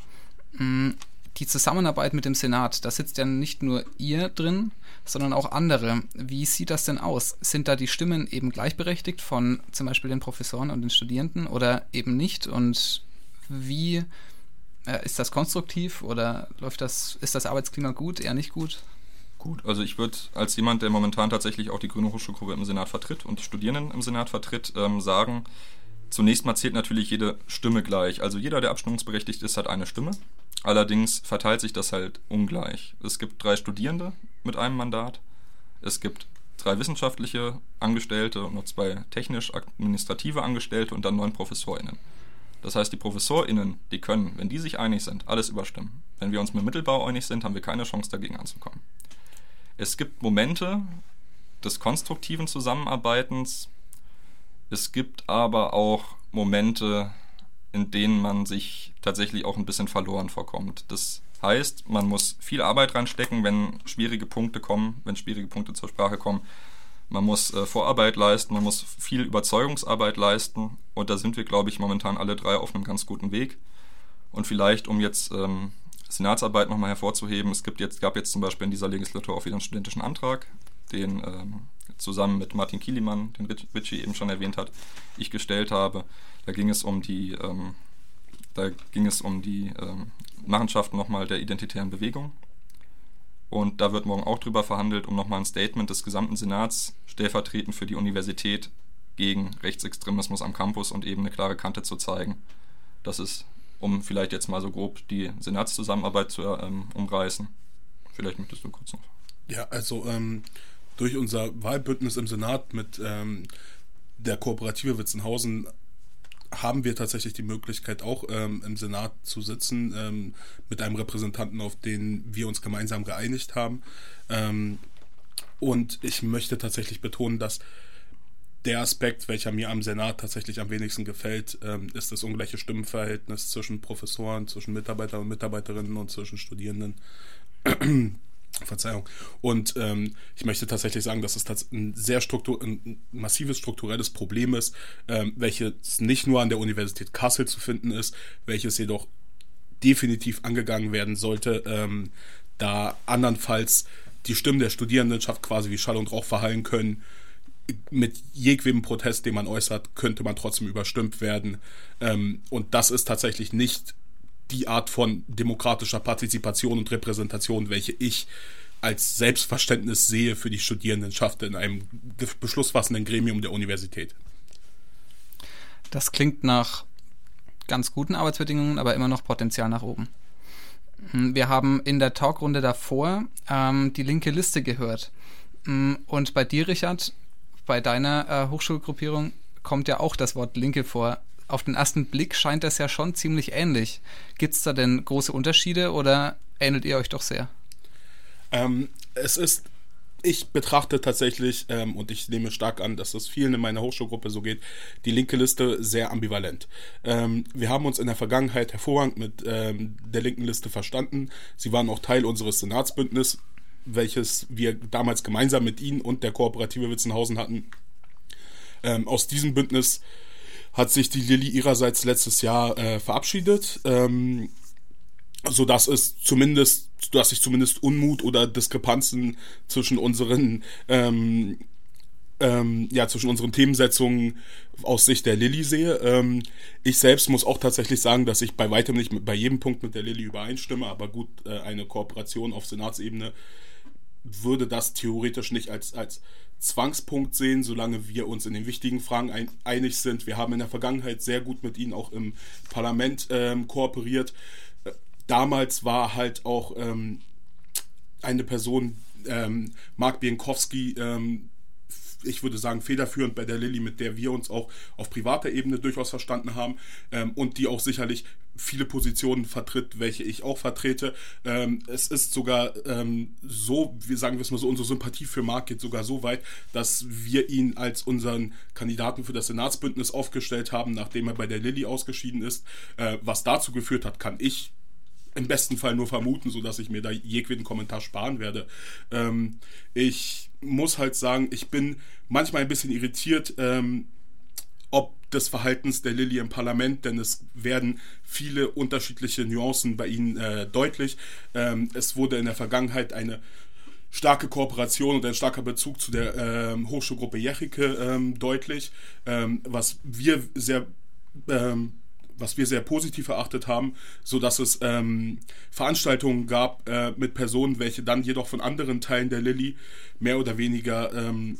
mh, die Zusammenarbeit mit dem Senat. Da sitzt ja nicht nur ihr drin, sondern auch andere. Wie sieht das denn aus? Sind da die Stimmen eben gleichberechtigt von zum Beispiel den Professoren und den Studierenden oder eben nicht? Und wie äh, ist das konstruktiv oder läuft das, ist das Arbeitsklima gut, eher nicht gut? Gut, also ich würde als jemand, der momentan tatsächlich auch die Grüne Hochschulgruppe im Senat vertritt und die Studierenden im Senat vertritt, ähm, sagen, zunächst mal zählt natürlich jede Stimme gleich. Also jeder, der abstimmungsberechtigt ist, hat eine Stimme. Allerdings verteilt sich das halt ungleich. Es gibt drei Studierende mit einem Mandat. Es gibt drei wissenschaftliche Angestellte und noch zwei technisch-administrative Angestellte und dann neun ProfessorInnen. Das heißt, die ProfessorInnen, die können, wenn die sich einig sind, alles überstimmen. Wenn wir uns mit Mittelbau einig sind, haben wir keine Chance dagegen anzukommen. Es gibt Momente des konstruktiven Zusammenarbeitens. Es gibt aber auch Momente, in denen man sich tatsächlich auch ein bisschen verloren vorkommt. Das heißt, man muss viel Arbeit reinstecken, wenn schwierige Punkte kommen, wenn schwierige Punkte zur Sprache kommen. Man muss äh, Vorarbeit leisten, man muss viel Überzeugungsarbeit leisten und da sind wir, glaube ich, momentan alle drei auf einem ganz guten Weg. Und vielleicht, um jetzt ähm, Senatsarbeit nochmal hervorzuheben, es gibt jetzt, gab jetzt zum Beispiel in dieser Legislatur auch wieder einen studentischen Antrag, den ähm, zusammen mit Martin Kielimann, den Ritchie eben schon erwähnt hat, ich gestellt habe. Da ging es um die, ähm, da ging es um die ähm, Machenschaften nochmal der identitären Bewegung. Und da wird morgen auch drüber verhandelt, um nochmal ein Statement des gesamten Senats stellvertretend für die Universität gegen Rechtsextremismus am Campus und eben eine klare Kante zu zeigen. Das ist, um vielleicht jetzt mal so grob die Senatszusammenarbeit zu ähm, umreißen. Vielleicht möchtest du kurz noch. Ja, also ähm, durch unser Wahlbündnis im Senat mit ähm, der Kooperative Witzenhausen haben wir tatsächlich die Möglichkeit, auch ähm, im Senat zu sitzen ähm, mit einem Repräsentanten, auf den wir uns gemeinsam geeinigt haben. Ähm, und ich möchte tatsächlich betonen, dass der Aspekt, welcher mir am Senat tatsächlich am wenigsten gefällt, ähm, ist das ungleiche Stimmenverhältnis zwischen Professoren, zwischen Mitarbeitern und Mitarbeiterinnen und zwischen Studierenden. Verzeihung. Und ähm, ich möchte tatsächlich sagen, dass es ein sehr struktur ein massives strukturelles Problem ist, ähm, welches nicht nur an der Universität Kassel zu finden ist, welches jedoch definitiv angegangen werden sollte, ähm, da andernfalls die Stimmen der Studierendenschaft quasi wie Schall und Rauch verhallen können. Mit jedwedem Protest, den man äußert, könnte man trotzdem überstimmt werden. Ähm, und das ist tatsächlich nicht die Art von demokratischer Partizipation und Repräsentation, welche ich als Selbstverständnis sehe für die Studierendenschaft in einem beschlussfassenden Gremium der Universität. Das klingt nach ganz guten Arbeitsbedingungen, aber immer noch Potenzial nach oben. Hm, wir haben in der Talkrunde davor ähm, die linke Liste gehört. Hm, und bei dir, Richard, bei deiner äh, Hochschulgruppierung kommt ja auch das Wort Linke vor auf den ersten Blick scheint das ja schon ziemlich ähnlich. Gibt es da denn große Unterschiede oder ähnelt ihr euch doch sehr? Ähm, es ist, ich betrachte tatsächlich, ähm, und ich nehme stark an, dass das vielen in meiner Hochschulgruppe so geht, die linke Liste sehr ambivalent. Ähm, wir haben uns in der Vergangenheit hervorragend mit ähm, der linken Liste verstanden. Sie waren auch Teil unseres Senatsbündnisses, welches wir damals gemeinsam mit Ihnen und der Kooperative Witzenhausen hatten. Ähm, aus diesem Bündnis hat sich die Lilly ihrerseits letztes Jahr äh, verabschiedet, ähm, so dass es zumindest, dass ich zumindest Unmut oder Diskrepanzen zwischen unseren ähm, ähm, ja, zwischen unseren Themensetzungen aus Sicht der Lilly sehe. Ähm, ich selbst muss auch tatsächlich sagen, dass ich bei weitem nicht mit, bei jedem Punkt mit der Lilly übereinstimme, aber gut, äh, eine Kooperation auf Senatsebene würde das theoretisch nicht als, als Zwangspunkt sehen, solange wir uns in den wichtigen Fragen ein, einig sind. Wir haben in der Vergangenheit sehr gut mit ihnen auch im Parlament ähm, kooperiert. Äh, damals war halt auch ähm, eine Person, ähm, Mark Bienkowski, ähm, ich würde sagen, federführend bei der Lilly, mit der wir uns auch auf privater Ebene durchaus verstanden haben ähm, und die auch sicherlich viele Positionen vertritt, welche ich auch vertrete. Ähm, es ist sogar ähm, so, wir sagen wir es mal so, unsere Sympathie für Mark geht sogar so weit, dass wir ihn als unseren Kandidaten für das Senatsbündnis aufgestellt haben, nachdem er bei der Lilly ausgeschieden ist. Äh, was dazu geführt hat, kann ich im besten Fall nur vermuten, sodass ich mir da jeglichen Kommentar sparen werde. Ähm, ich muss halt sagen, ich bin manchmal ein bisschen irritiert, ähm, ob des Verhaltens der Lilly im Parlament, denn es werden viele unterschiedliche Nuancen bei ihnen äh, deutlich. Ähm, es wurde in der Vergangenheit eine starke Kooperation und ein starker Bezug zu der ähm, Hochschulgruppe Jechike ähm, deutlich, ähm, was wir sehr ähm, was wir sehr positiv erachtet haben, so dass es ähm, Veranstaltungen gab äh, mit Personen, welche dann jedoch von anderen Teilen der Lilly mehr oder weniger ähm,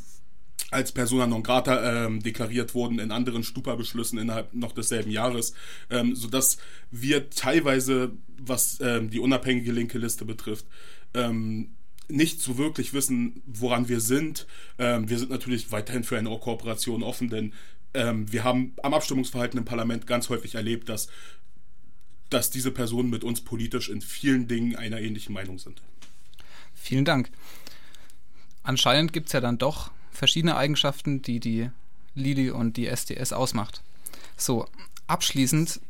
als Persona non grata ähm, deklariert wurden in anderen Stupa-Beschlüssen innerhalb noch desselben Jahres, ähm, sodass wir teilweise, was ähm, die unabhängige linke Liste betrifft, ähm, nicht so wirklich wissen, woran wir sind. Ähm, wir sind natürlich weiterhin für eine Kooperation offen, denn ähm, wir haben am Abstimmungsverhalten im Parlament ganz häufig erlebt, dass, dass diese Personen mit uns politisch in vielen Dingen einer ähnlichen Meinung sind. Vielen Dank. Anscheinend gibt es ja dann doch verschiedene Eigenschaften, die die Lili und die SDS ausmacht. So, abschließend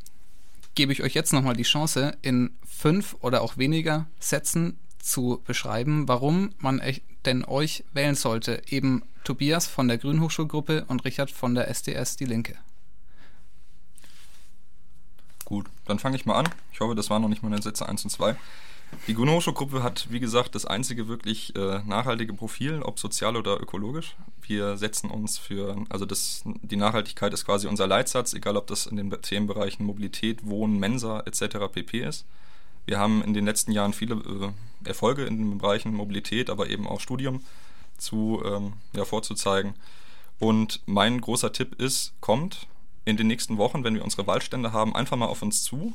gebe ich euch jetzt nochmal die Chance, in fünf oder auch weniger Sätzen zu beschreiben, warum man denn euch wählen sollte. Eben Tobias von der Grünen Hochschulgruppe und Richard von der SDS Die Linke. Gut, dann fange ich mal an. Ich hoffe, das waren noch nicht meine Sätze 1 und 2. Die Grüne Hochschulgruppe hat, wie gesagt, das einzige wirklich äh, nachhaltige Profil, ob sozial oder ökologisch. Wir setzen uns für, also das, die Nachhaltigkeit ist quasi unser Leitsatz, egal ob das in den Themenbereichen Mobilität, Wohnen, Mensa etc. pp. ist. Wir haben in den letzten Jahren viele äh, Erfolge in den Bereichen Mobilität, aber eben auch Studium zu, ähm, ja, vorzuzeigen. Und mein großer Tipp ist, kommt in den nächsten Wochen, wenn wir unsere Wahlstände haben, einfach mal auf uns zu.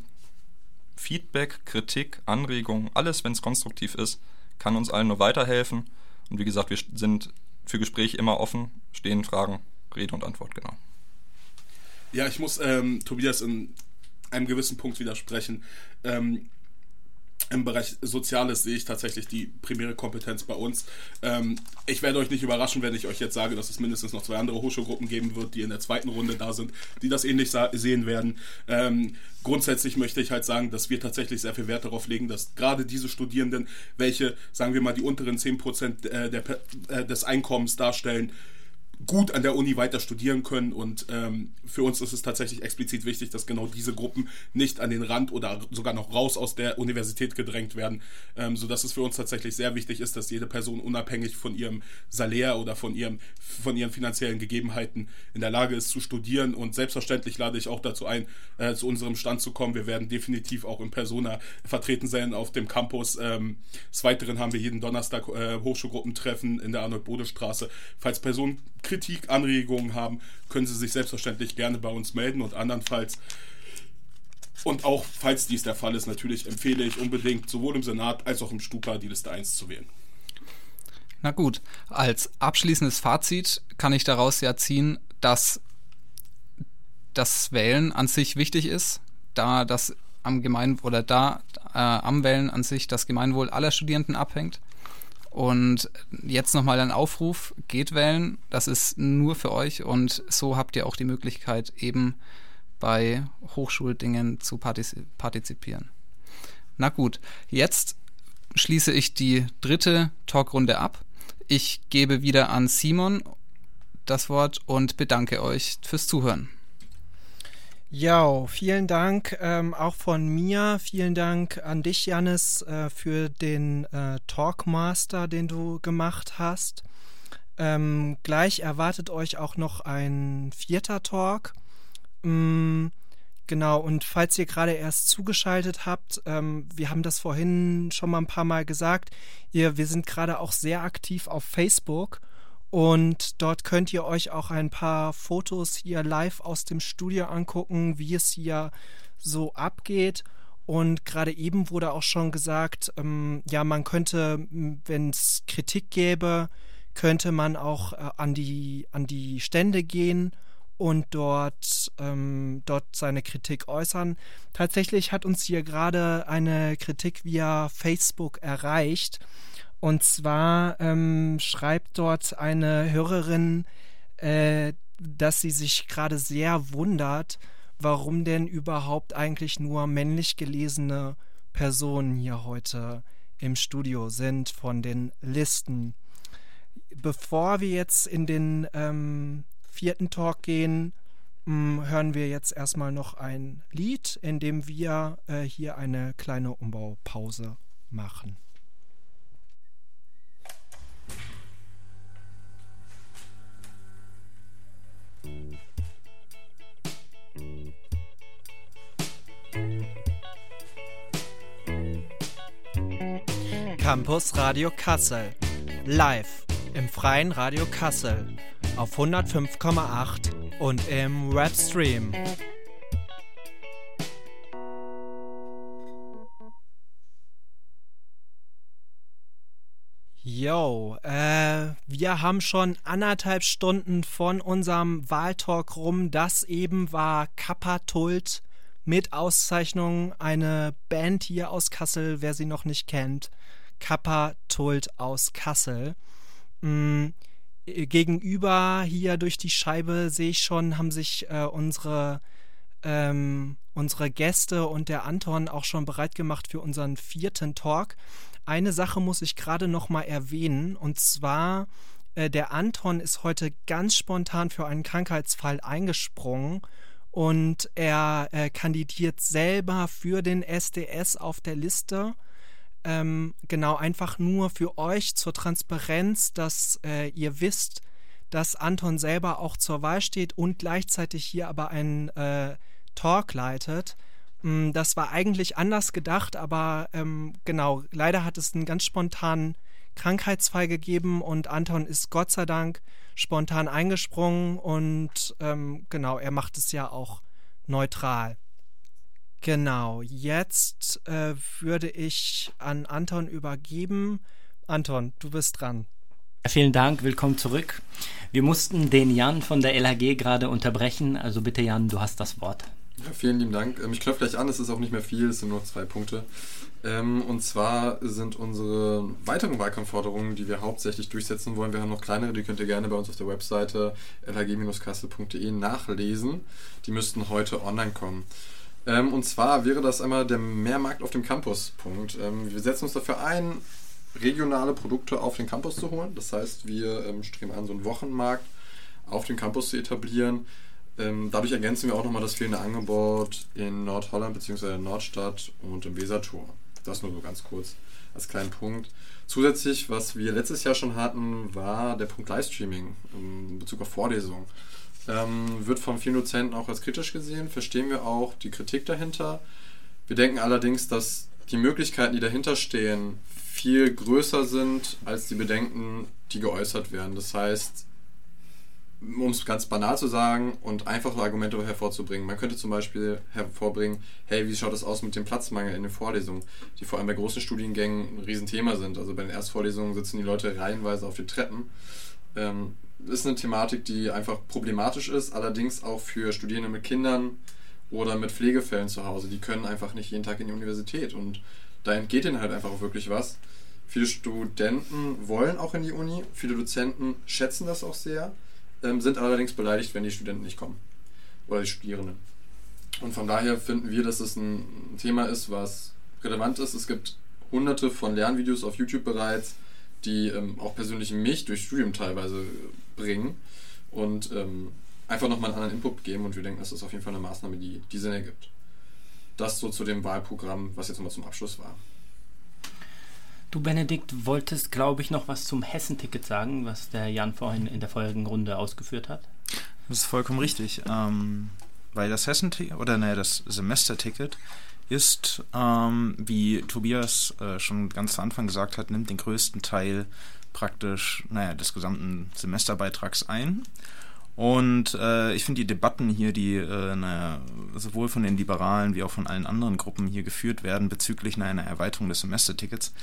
Feedback, Kritik, Anregungen, alles, wenn es konstruktiv ist, kann uns allen nur weiterhelfen. Und wie gesagt, wir sind für Gespräche immer offen, stehen Fragen, Rede und Antwort, genau. Ja, ich muss ähm, Tobias in einem gewissen Punkt widersprechen. Ähm, im Bereich Soziales sehe ich tatsächlich die primäre Kompetenz bei uns. Ähm, ich werde euch nicht überraschen, wenn ich euch jetzt sage, dass es mindestens noch zwei andere Hochschulgruppen geben wird, die in der zweiten Runde da sind, die das ähnlich sehen werden. Ähm, grundsätzlich möchte ich halt sagen, dass wir tatsächlich sehr viel Wert darauf legen, dass gerade diese Studierenden, welche, sagen wir mal, die unteren 10% äh, der, äh, des Einkommens darstellen, gut an der Uni weiter studieren können. Und ähm, für uns ist es tatsächlich explizit wichtig, dass genau diese Gruppen nicht an den Rand oder sogar noch raus aus der Universität gedrängt werden, ähm, sodass es für uns tatsächlich sehr wichtig ist, dass jede Person unabhängig von ihrem Salär oder von, ihrem, von ihren finanziellen Gegebenheiten in der Lage ist zu studieren. Und selbstverständlich lade ich auch dazu ein, äh, zu unserem Stand zu kommen. Wir werden definitiv auch in Persona vertreten sein auf dem Campus. Ähm, des Weiteren haben wir jeden Donnerstag äh, Hochschulgruppentreffen in der Arnold-Bode-Straße. Falls Personen Kritik, Anregungen haben, können Sie sich selbstverständlich gerne bei uns melden und andernfalls und auch, falls dies der Fall ist, natürlich empfehle ich unbedingt sowohl im Senat als auch im Stupa die Liste 1 zu wählen. Na gut, als abschließendes Fazit kann ich daraus ja ziehen, dass das Wählen an sich wichtig ist, da das am Gemein oder da äh, am Wählen an sich das Gemeinwohl aller Studierenden abhängt. Und jetzt nochmal ein Aufruf, geht wählen, das ist nur für euch und so habt ihr auch die Möglichkeit, eben bei Hochschuldingen zu partizipieren. Na gut, jetzt schließe ich die dritte Talkrunde ab. Ich gebe wieder an Simon das Wort und bedanke euch fürs Zuhören. Ja, vielen Dank ähm, auch von mir. Vielen Dank an dich, Janis, äh, für den äh, Talkmaster, den du gemacht hast. Ähm, gleich erwartet euch auch noch ein vierter Talk. Mm, genau, und falls ihr gerade erst zugeschaltet habt, ähm, wir haben das vorhin schon mal ein paar Mal gesagt, ihr, wir sind gerade auch sehr aktiv auf Facebook. Und dort könnt ihr euch auch ein paar Fotos hier live aus dem Studio angucken, wie es hier so abgeht. Und gerade eben wurde auch schon gesagt, ähm, ja, man könnte, wenn es Kritik gäbe, könnte man auch äh, an, die, an die Stände gehen und dort, ähm, dort seine Kritik äußern. Tatsächlich hat uns hier gerade eine Kritik via Facebook erreicht. Und zwar ähm, schreibt dort eine Hörerin, äh, dass sie sich gerade sehr wundert, warum denn überhaupt eigentlich nur männlich gelesene Personen hier heute im Studio sind von den Listen. Bevor wir jetzt in den ähm, vierten Talk gehen, hm, hören wir jetzt erstmal noch ein Lied, in dem wir äh, hier eine kleine Umbaupause machen. Campus Radio Kassel. Live im freien Radio Kassel auf 105,8 und im Webstream. Yo, äh, wir haben schon anderthalb Stunden von unserem Wahltalk rum. Das eben war Kappa-Tult mit Auszeichnung, eine Band hier aus Kassel, wer sie noch nicht kennt. Kappa Tult aus Kassel. Mhm. Gegenüber hier durch die Scheibe sehe ich schon, haben sich äh, unsere, ähm, unsere Gäste und der Anton auch schon bereit gemacht für unseren vierten Talk. Eine Sache muss ich gerade noch mal erwähnen und zwar äh, der Anton ist heute ganz spontan für einen Krankheitsfall eingesprungen und er äh, kandidiert selber für den SDS auf der Liste ähm, genau, einfach nur für euch zur Transparenz, dass äh, ihr wisst, dass Anton selber auch zur Wahl steht und gleichzeitig hier aber einen äh, Talk leitet. Mm, das war eigentlich anders gedacht, aber ähm, genau, leider hat es einen ganz spontanen Krankheitsfall gegeben und Anton ist Gott sei Dank spontan eingesprungen und ähm, genau, er macht es ja auch neutral. Genau, jetzt äh, würde ich an Anton übergeben. Anton, du bist dran. Vielen Dank, willkommen zurück. Wir mussten den Jan von der LHG gerade unterbrechen, also bitte Jan, du hast das Wort. Ja, vielen lieben Dank. Ähm, ich klopfe gleich an, es ist auch nicht mehr viel, es sind nur zwei Punkte. Ähm, und zwar sind unsere weiteren Wahlkampfforderungen, die wir hauptsächlich durchsetzen wollen, wir haben noch kleinere, die könnt ihr gerne bei uns auf der Webseite lhg-kassel.de nachlesen. Die müssten heute online kommen. Ähm, und zwar wäre das einmal der Mehrmarkt auf dem Campus-Punkt. Ähm, wir setzen uns dafür ein, regionale Produkte auf den Campus zu holen. Das heißt, wir ähm, streben an, so einen Wochenmarkt auf dem Campus zu etablieren. Ähm, dadurch ergänzen wir auch nochmal das fehlende Angebot in Nordholland bzw. Nordstadt und im Wesertor. Das nur so ganz kurz als kleinen Punkt. Zusätzlich, was wir letztes Jahr schon hatten, war der Punkt Livestreaming in Bezug auf Vorlesungen. Ähm, wird von vielen Dozenten auch als kritisch gesehen, verstehen wir auch die Kritik dahinter. Wir denken allerdings, dass die Möglichkeiten, die dahinter stehen, viel größer sind als die Bedenken, die geäußert werden. Das heißt, um es ganz banal zu sagen und einfache Argumente hervorzubringen. Man könnte zum Beispiel hervorbringen, hey, wie schaut es aus mit dem Platzmangel in den Vorlesungen, die vor allem bei großen Studiengängen ein Riesenthema sind. Also bei den Erstvorlesungen sitzen die Leute reihenweise auf den Treppen. Ähm, ist eine Thematik, die einfach problematisch ist, allerdings auch für Studierende mit Kindern oder mit Pflegefällen zu Hause. Die können einfach nicht jeden Tag in die Universität und da entgeht ihnen halt einfach auch wirklich was. Viele Studenten wollen auch in die Uni, viele Dozenten schätzen das auch sehr, ähm, sind allerdings beleidigt, wenn die Studenten nicht kommen oder die Studierenden. Und von daher finden wir, dass es ein Thema ist, was relevant ist. Es gibt hunderte von Lernvideos auf YouTube bereits, die ähm, auch persönlich mich durch Studium teilweise bringen und ähm, einfach nochmal einen anderen Input geben und wir denken, das ist auf jeden Fall eine Maßnahme, die, die Sinn ergibt. Das so zu dem Wahlprogramm, was jetzt nochmal zum Abschluss war. Du, Benedikt, wolltest, glaube ich, noch was zum Hessenticket sagen, was der Jan vorhin in der vorigen Runde ausgeführt hat. Das ist vollkommen richtig. Ähm, weil das Hessenticket, oder naja, das Semesterticket ist, ähm, wie Tobias äh, schon ganz zu Anfang gesagt hat, nimmt den größten Teil praktisch, naja, des gesamten Semesterbeitrags ein. Und äh, ich finde die Debatten hier, die äh, naja, sowohl von den Liberalen wie auch von allen anderen Gruppen hier geführt werden bezüglich naja, einer Erweiterung des Semestertickets,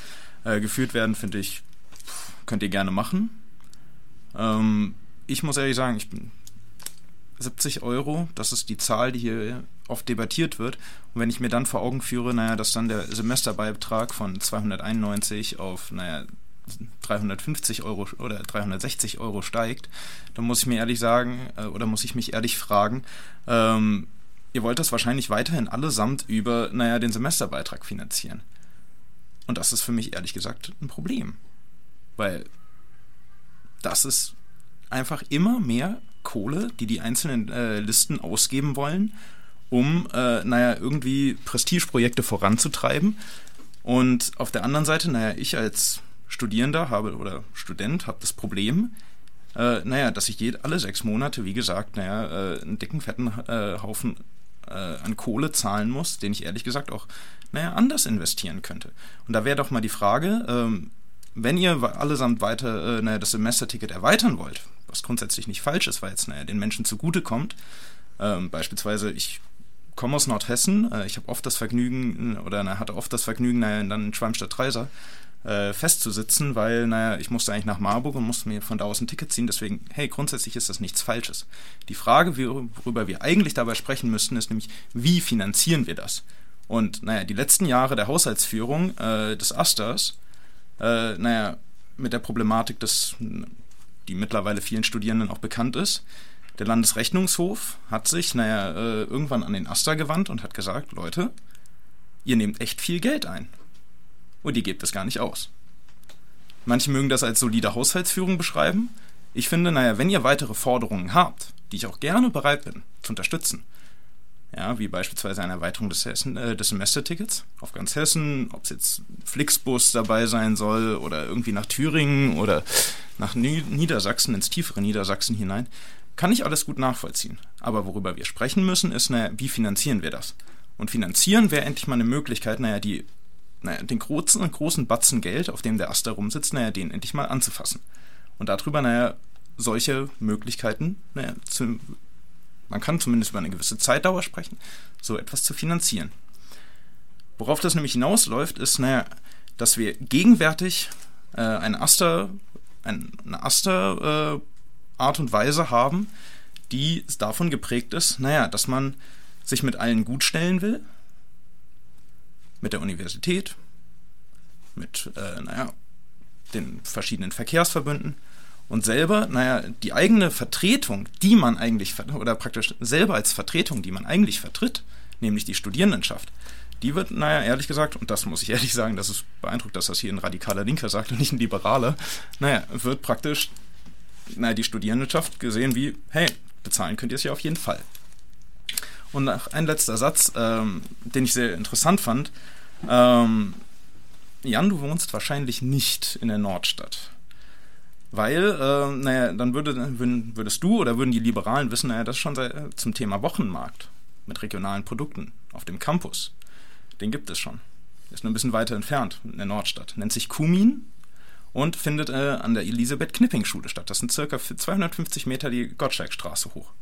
äh, geführt werden, finde ich, könnt ihr gerne machen. Ähm, ich muss ehrlich sagen, ich bin 70 Euro, das ist die Zahl, die hier oft debattiert wird. Und wenn ich mir dann vor Augen führe, naja, dass dann der Semesterbeitrag von 291 auf, naja, 350 Euro oder 360 Euro steigt, dann muss ich mir ehrlich sagen, äh, oder muss ich mich ehrlich fragen, ähm, ihr wollt das wahrscheinlich weiterhin allesamt über, naja, den Semesterbeitrag finanzieren. Und das ist für mich ehrlich gesagt ein Problem. Weil das ist einfach immer mehr Kohle, die die einzelnen äh, Listen ausgeben wollen, um, äh, naja, irgendwie Prestigeprojekte voranzutreiben. Und auf der anderen Seite, naja, ich als Studierender habe oder Student habe das Problem, äh, naja, dass ich je, alle sechs Monate, wie gesagt, naja, äh, einen dicken, fetten äh, Haufen äh, an Kohle zahlen muss, den ich ehrlich gesagt auch, naja, anders investieren könnte. Und da wäre doch mal die Frage, ähm, wenn ihr allesamt weiter äh, naja, das Semesterticket erweitern wollt, was grundsätzlich nicht falsch ist, weil es naja, den Menschen zugutekommt, ähm, beispielsweise ich komme aus Nordhessen, äh, ich habe oft das Vergnügen oder na, hatte oft das Vergnügen, naja, dann in Schwalmstadt-Dreiser äh, festzusitzen, weil, naja, ich musste eigentlich nach Marburg und musste mir von da aus ein Ticket ziehen. Deswegen, hey, grundsätzlich ist das nichts Falsches. Die Frage, worüber wir eigentlich dabei sprechen müssten, ist nämlich, wie finanzieren wir das? Und, naja, die letzten Jahre der Haushaltsführung äh, des Asters, äh, naja, mit der Problematik, des, die mittlerweile vielen Studierenden auch bekannt ist, der Landesrechnungshof hat sich, naja, äh, irgendwann an den Aster gewandt und hat gesagt, Leute, ihr nehmt echt viel Geld ein und ihr gebt es gar nicht aus. Manche mögen das als solide Haushaltsführung beschreiben. Ich finde, naja, wenn ihr weitere Forderungen habt, die ich auch gerne bereit bin zu unterstützen, ja, wie beispielsweise eine Erweiterung des, Hessen, äh, des Semestertickets auf ganz Hessen, ob es jetzt Flixbus dabei sein soll oder irgendwie nach Thüringen oder nach Niedersachsen, ins tiefere Niedersachsen hinein, kann ich alles gut nachvollziehen. Aber worüber wir sprechen müssen, ist, naja, wie finanzieren wir das? Und finanzieren wäre endlich mal eine Möglichkeit, naja, die naja, den großen, großen Batzen Geld, auf dem der Aster rumsitzt, naja, den endlich mal anzufassen. Und darüber, naja, solche Möglichkeiten, naja, zu, man kann zumindest über eine gewisse Zeitdauer sprechen, so etwas zu finanzieren. Worauf das nämlich hinausläuft, ist, naja, dass wir gegenwärtig äh, eine Aster, ein, eine Aster äh, Art und Weise haben, die davon geprägt ist, naja, dass man sich mit allen gut stellen will, mit der Universität, mit, äh, naja, den verschiedenen Verkehrsverbünden und selber, naja, die eigene Vertretung, die man eigentlich, oder praktisch selber als Vertretung, die man eigentlich vertritt, nämlich die Studierendenschaft, die wird, naja, ehrlich gesagt, und das muss ich ehrlich sagen, das ist beeindruckt, dass das hier ein radikaler Linker sagt und nicht ein Liberaler, naja, wird praktisch, naja, die Studierendenschaft gesehen wie, hey, bezahlen könnt ihr es ja auf jeden Fall. Und ein letzter Satz, ähm, den ich sehr interessant fand. Ähm, Jan, du wohnst wahrscheinlich nicht in der Nordstadt. Weil, äh, naja, dann würde, würdest du oder würden die Liberalen wissen, naja, das ist schon sehr, zum Thema Wochenmarkt mit regionalen Produkten auf dem Campus. Den gibt es schon. Ist nur ein bisschen weiter entfernt in der Nordstadt. Nennt sich Kumin und findet äh, an der Elisabeth-Knipping-Schule statt. Das sind circa 250 Meter die Gottschalkstraße hoch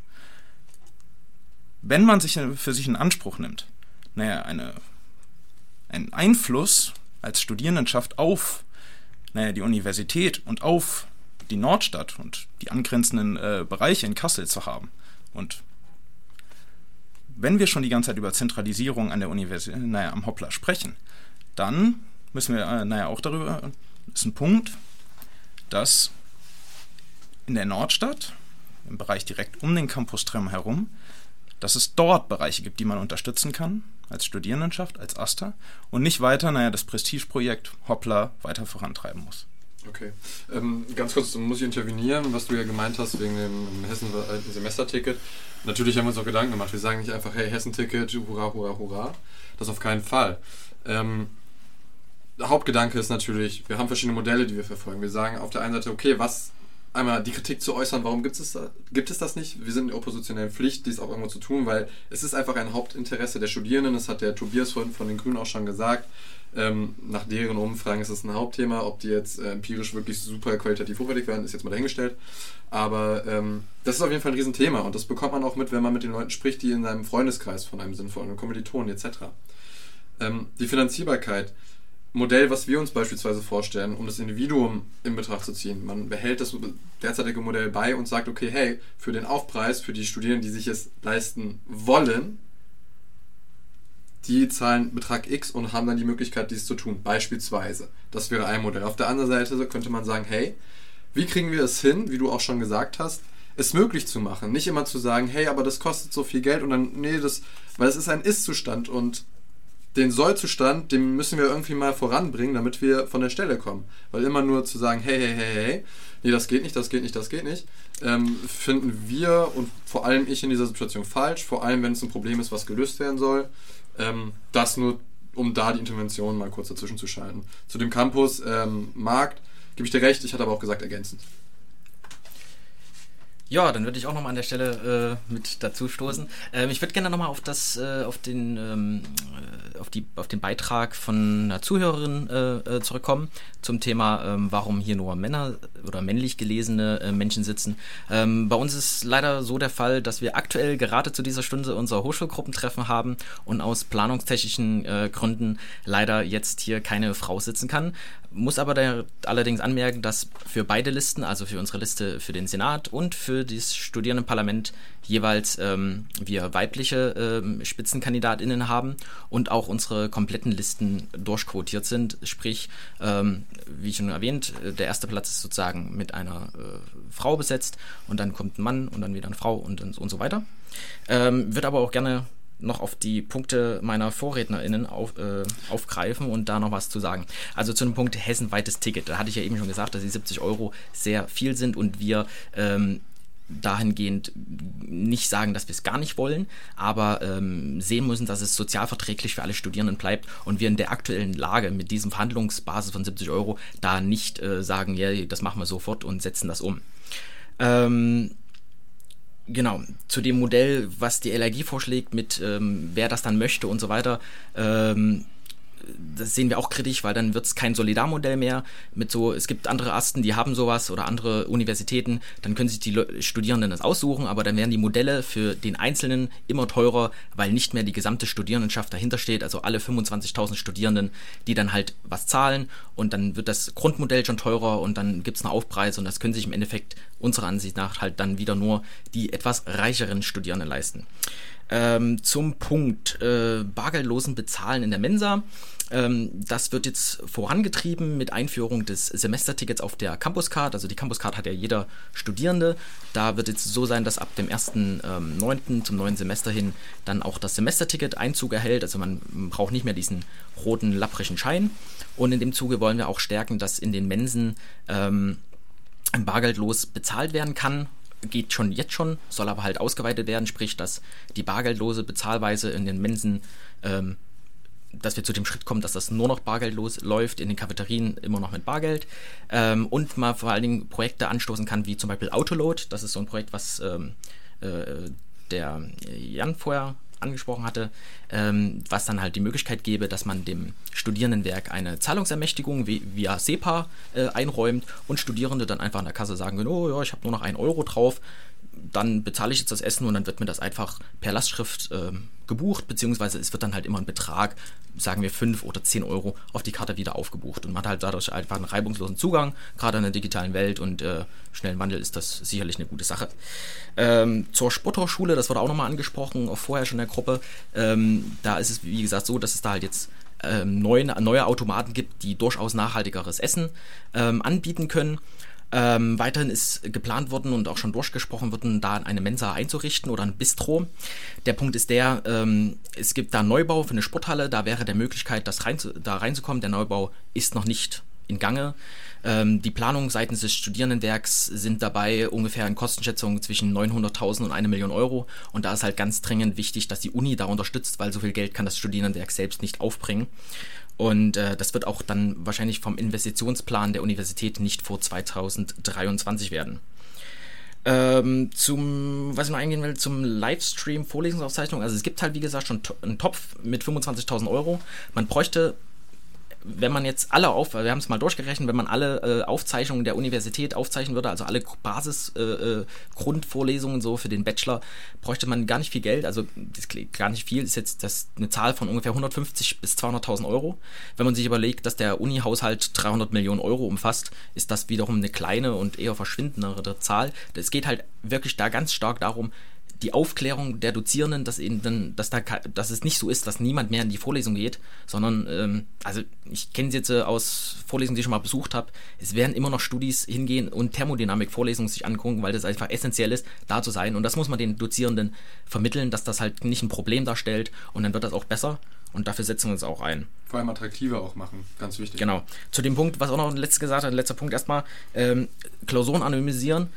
wenn man sich für sich in Anspruch nimmt, naja, eine, einen Einfluss als Studierendenschaft auf naja, die Universität und auf die Nordstadt und die angrenzenden äh, Bereiche in Kassel zu haben. Und wenn wir schon die ganze Zeit über Zentralisierung an der Universität, naja, am Hoppler sprechen, dann müssen wir, äh, naja, auch darüber, ist ein Punkt, dass in der Nordstadt, im Bereich direkt um den Campus Trem herum, dass es dort Bereiche gibt, die man unterstützen kann, als Studierendenschaft, als AStA, und nicht weiter, naja, das Prestigeprojekt Hoppla weiter vorantreiben muss. Okay. Ähm, ganz kurz muss ich intervenieren, was du ja gemeint hast wegen dem Hessen-Semesterticket. Natürlich haben wir uns auch Gedanken gemacht. Wir sagen nicht einfach, hey, Hessen-Ticket, hurra, hurra, hurra. Das auf keinen Fall. Ähm, der Hauptgedanke ist natürlich, wir haben verschiedene Modelle, die wir verfolgen. Wir sagen auf der einen Seite, okay, was einmal die Kritik zu äußern, warum gibt es, gibt es das nicht? Wir sind in der oppositionellen Pflicht, dies auch irgendwo zu tun, weil es ist einfach ein Hauptinteresse der Studierenden, das hat der Tobias vorhin von den Grünen auch schon gesagt. Ähm, nach deren Umfragen ist es ein Hauptthema. Ob die jetzt äh, empirisch wirklich super qualitativ hochwertig werden, ist jetzt mal dahingestellt. Aber ähm, das ist auf jeden Fall ein Riesenthema und das bekommt man auch mit, wenn man mit den Leuten spricht, die in seinem Freundeskreis von einem von einem Kommilitonen etc. Ähm, die Finanzierbarkeit Modell, was wir uns beispielsweise vorstellen, um das Individuum in Betracht zu ziehen. Man behält das derzeitige Modell bei und sagt, okay, hey, für den Aufpreis, für die Studierenden, die sich es leisten wollen, die zahlen Betrag X und haben dann die Möglichkeit, dies zu tun. Beispielsweise. Das wäre ein Modell. Auf der anderen Seite könnte man sagen, hey, wie kriegen wir es hin, wie du auch schon gesagt hast, es möglich zu machen. Nicht immer zu sagen, hey, aber das kostet so viel Geld und dann, nee, das, weil es ist ein Ist-Zustand und den Soll-Zustand, den müssen wir irgendwie mal voranbringen, damit wir von der Stelle kommen. Weil immer nur zu sagen, hey, hey, hey, hey, nee, das geht nicht, das geht nicht, das geht nicht, ähm, finden wir und vor allem ich in dieser Situation falsch, vor allem wenn es ein Problem ist, was gelöst werden soll. Ähm, das nur, um da die Intervention mal kurz dazwischen zu schalten. Zu dem Campus ähm, Markt gebe ich dir recht, ich hatte aber auch gesagt ergänzend. Ja, dann würde ich auch nochmal an der Stelle äh, mit dazu stoßen. Ähm, ich würde gerne nochmal auf das, äh, auf den, ähm, äh, auf die, auf den Beitrag von einer Zuhörerin äh, äh, zurückkommen zum Thema, ähm, warum hier nur Männer oder männlich gelesene äh, Menschen sitzen. Ähm, bei uns ist leider so der Fall, dass wir aktuell gerade zu dieser Stunde unser Hochschulgruppentreffen haben und aus planungstechnischen Gründen leider jetzt hier keine Frau sitzen kann. Muss aber der, allerdings anmerken, dass für beide Listen, also für unsere Liste für den Senat und für das Studierendenparlament, jeweils ähm, wir weibliche ähm, SpitzenkandidatInnen haben und auch unsere kompletten Listen durchquotiert sind. Sprich, ähm, wie schon erwähnt, der erste Platz ist sozusagen mit einer äh, Frau besetzt und dann kommt ein Mann und dann wieder eine Frau und, und so weiter. Ähm, wird aber auch gerne noch auf die Punkte meiner VorrednerInnen auf, äh, aufgreifen und da noch was zu sagen. Also zu dem Punkt hessenweites Ticket. Da hatte ich ja eben schon gesagt, dass die 70 Euro sehr viel sind und wir ähm, dahingehend nicht sagen, dass wir es gar nicht wollen, aber ähm, sehen müssen, dass es sozialverträglich für alle Studierenden bleibt und wir in der aktuellen Lage mit diesem Verhandlungsbasis von 70 Euro da nicht äh, sagen, ja, das machen wir sofort und setzen das um. Ähm, Genau, zu dem Modell, was die LRG vorschlägt, mit ähm, wer das dann möchte und so weiter, ähm, das sehen wir auch kritisch, weil dann wird es kein Solidarmodell mehr mit so, es gibt andere Asten, die haben sowas oder andere Universitäten, dann können sich die Le Studierenden das aussuchen, aber dann werden die Modelle für den Einzelnen immer teurer, weil nicht mehr die gesamte Studierendenschaft dahinter steht, also alle 25.000 Studierenden, die dann halt was zahlen und dann wird das Grundmodell schon teurer und dann gibt es einen Aufpreis und das können sich im Endeffekt unserer Ansicht nach halt dann wieder nur die etwas reicheren Studierenden leisten. Ähm, zum Punkt äh, bargeldlosen Bezahlen in der Mensa. Ähm, das wird jetzt vorangetrieben mit Einführung des Semestertickets auf der Campuscard. Also die Campuscard hat ja jeder Studierende. Da wird jetzt so sein, dass ab dem 1.9. Ähm, zum neuen Semester hin dann auch das Semesterticket Einzug erhält. Also man braucht nicht mehr diesen roten, lapprigen Schein. Und in dem Zuge wollen wir auch stärken, dass in den Mensen ähm, bargeldlos bezahlt werden kann geht schon jetzt schon, soll aber halt ausgeweitet werden, sprich, dass die bargeldlose Bezahlweise in den Mensen, ähm, dass wir zu dem Schritt kommen, dass das nur noch bargeldlos läuft, in den Cafeterien immer noch mit Bargeld ähm, und man vor allen Dingen Projekte anstoßen kann, wie zum Beispiel Autoload, das ist so ein Projekt, was ähm, äh, der Jan vorher angesprochen hatte, ähm, was dann halt die Möglichkeit gäbe, dass man dem Studierendenwerk eine Zahlungsermächtigung via SEPA äh, einräumt und Studierende dann einfach an der Kasse sagen können, oh ja, ich habe nur noch einen Euro drauf, dann bezahle ich jetzt das Essen und dann wird mir das einfach per Lastschrift äh, gebucht, beziehungsweise es wird dann halt immer ein Betrag, sagen wir 5 oder 10 Euro, auf die Karte wieder aufgebucht. Und man hat halt dadurch einfach einen reibungslosen Zugang, gerade in der digitalen Welt und äh, schnellen Wandel ist das sicherlich eine gute Sache. Ähm, zur Sporthochschule, das wurde auch nochmal angesprochen, auch vorher schon in der Gruppe. Ähm, da ist es, wie gesagt, so, dass es da halt jetzt ähm, neue, neue Automaten gibt, die durchaus nachhaltigeres Essen ähm, anbieten können. Ähm, weiterhin ist geplant worden und auch schon durchgesprochen worden, da eine Mensa einzurichten oder ein Bistro. Der Punkt ist der, ähm, es gibt da einen Neubau für eine Sporthalle, da wäre der Möglichkeit, das rein, da reinzukommen. Der Neubau ist noch nicht in Gange. Ähm, die Planungen seitens des Studierendenwerks sind dabei ungefähr in Kostenschätzungen zwischen 900.000 und 1 Million Euro. Und da ist halt ganz dringend wichtig, dass die Uni da unterstützt, weil so viel Geld kann das Studierendenwerk selbst nicht aufbringen. Und äh, das wird auch dann wahrscheinlich vom Investitionsplan der Universität nicht vor 2023 werden. Ähm, zum, was ich noch eingehen will, zum Livestream Vorlesungsaufzeichnung. Also es gibt halt, wie gesagt, schon einen Topf mit 25.000 Euro. Man bräuchte wenn man jetzt alle auf, wir haben es mal durchgerechnet, wenn man alle äh, Aufzeichnungen der Universität aufzeichnen würde, also alle Basis-Grundvorlesungen äh, äh so für den Bachelor, bräuchte man gar nicht viel Geld. Also gar nicht viel, ist jetzt das eine Zahl von ungefähr 150 bis 200.000 Euro. Wenn man sich überlegt, dass der Uni-Haushalt 300 Millionen Euro umfasst, ist das wiederum eine kleine und eher verschwindendere Zahl. Es geht halt wirklich da ganz stark darum, die Aufklärung der Dozierenden, dass, eben dann, dass, da, dass es nicht so ist, dass niemand mehr in die Vorlesung geht, sondern, ähm, also ich kenne es jetzt äh, aus Vorlesungen, die ich schon mal besucht habe, es werden immer noch Studis hingehen und Thermodynamik-Vorlesungen sich angucken, weil das einfach essentiell ist, da zu sein. Und das muss man den Dozierenden vermitteln, dass das halt nicht ein Problem darstellt und dann wird das auch besser. Und dafür setzen wir uns auch ein. Vor allem attraktiver auch machen, ganz wichtig. Genau. Zu dem Punkt, was auch noch letztes gesagt hat, letzter Punkt erstmal, ähm, Klausuren anonymisieren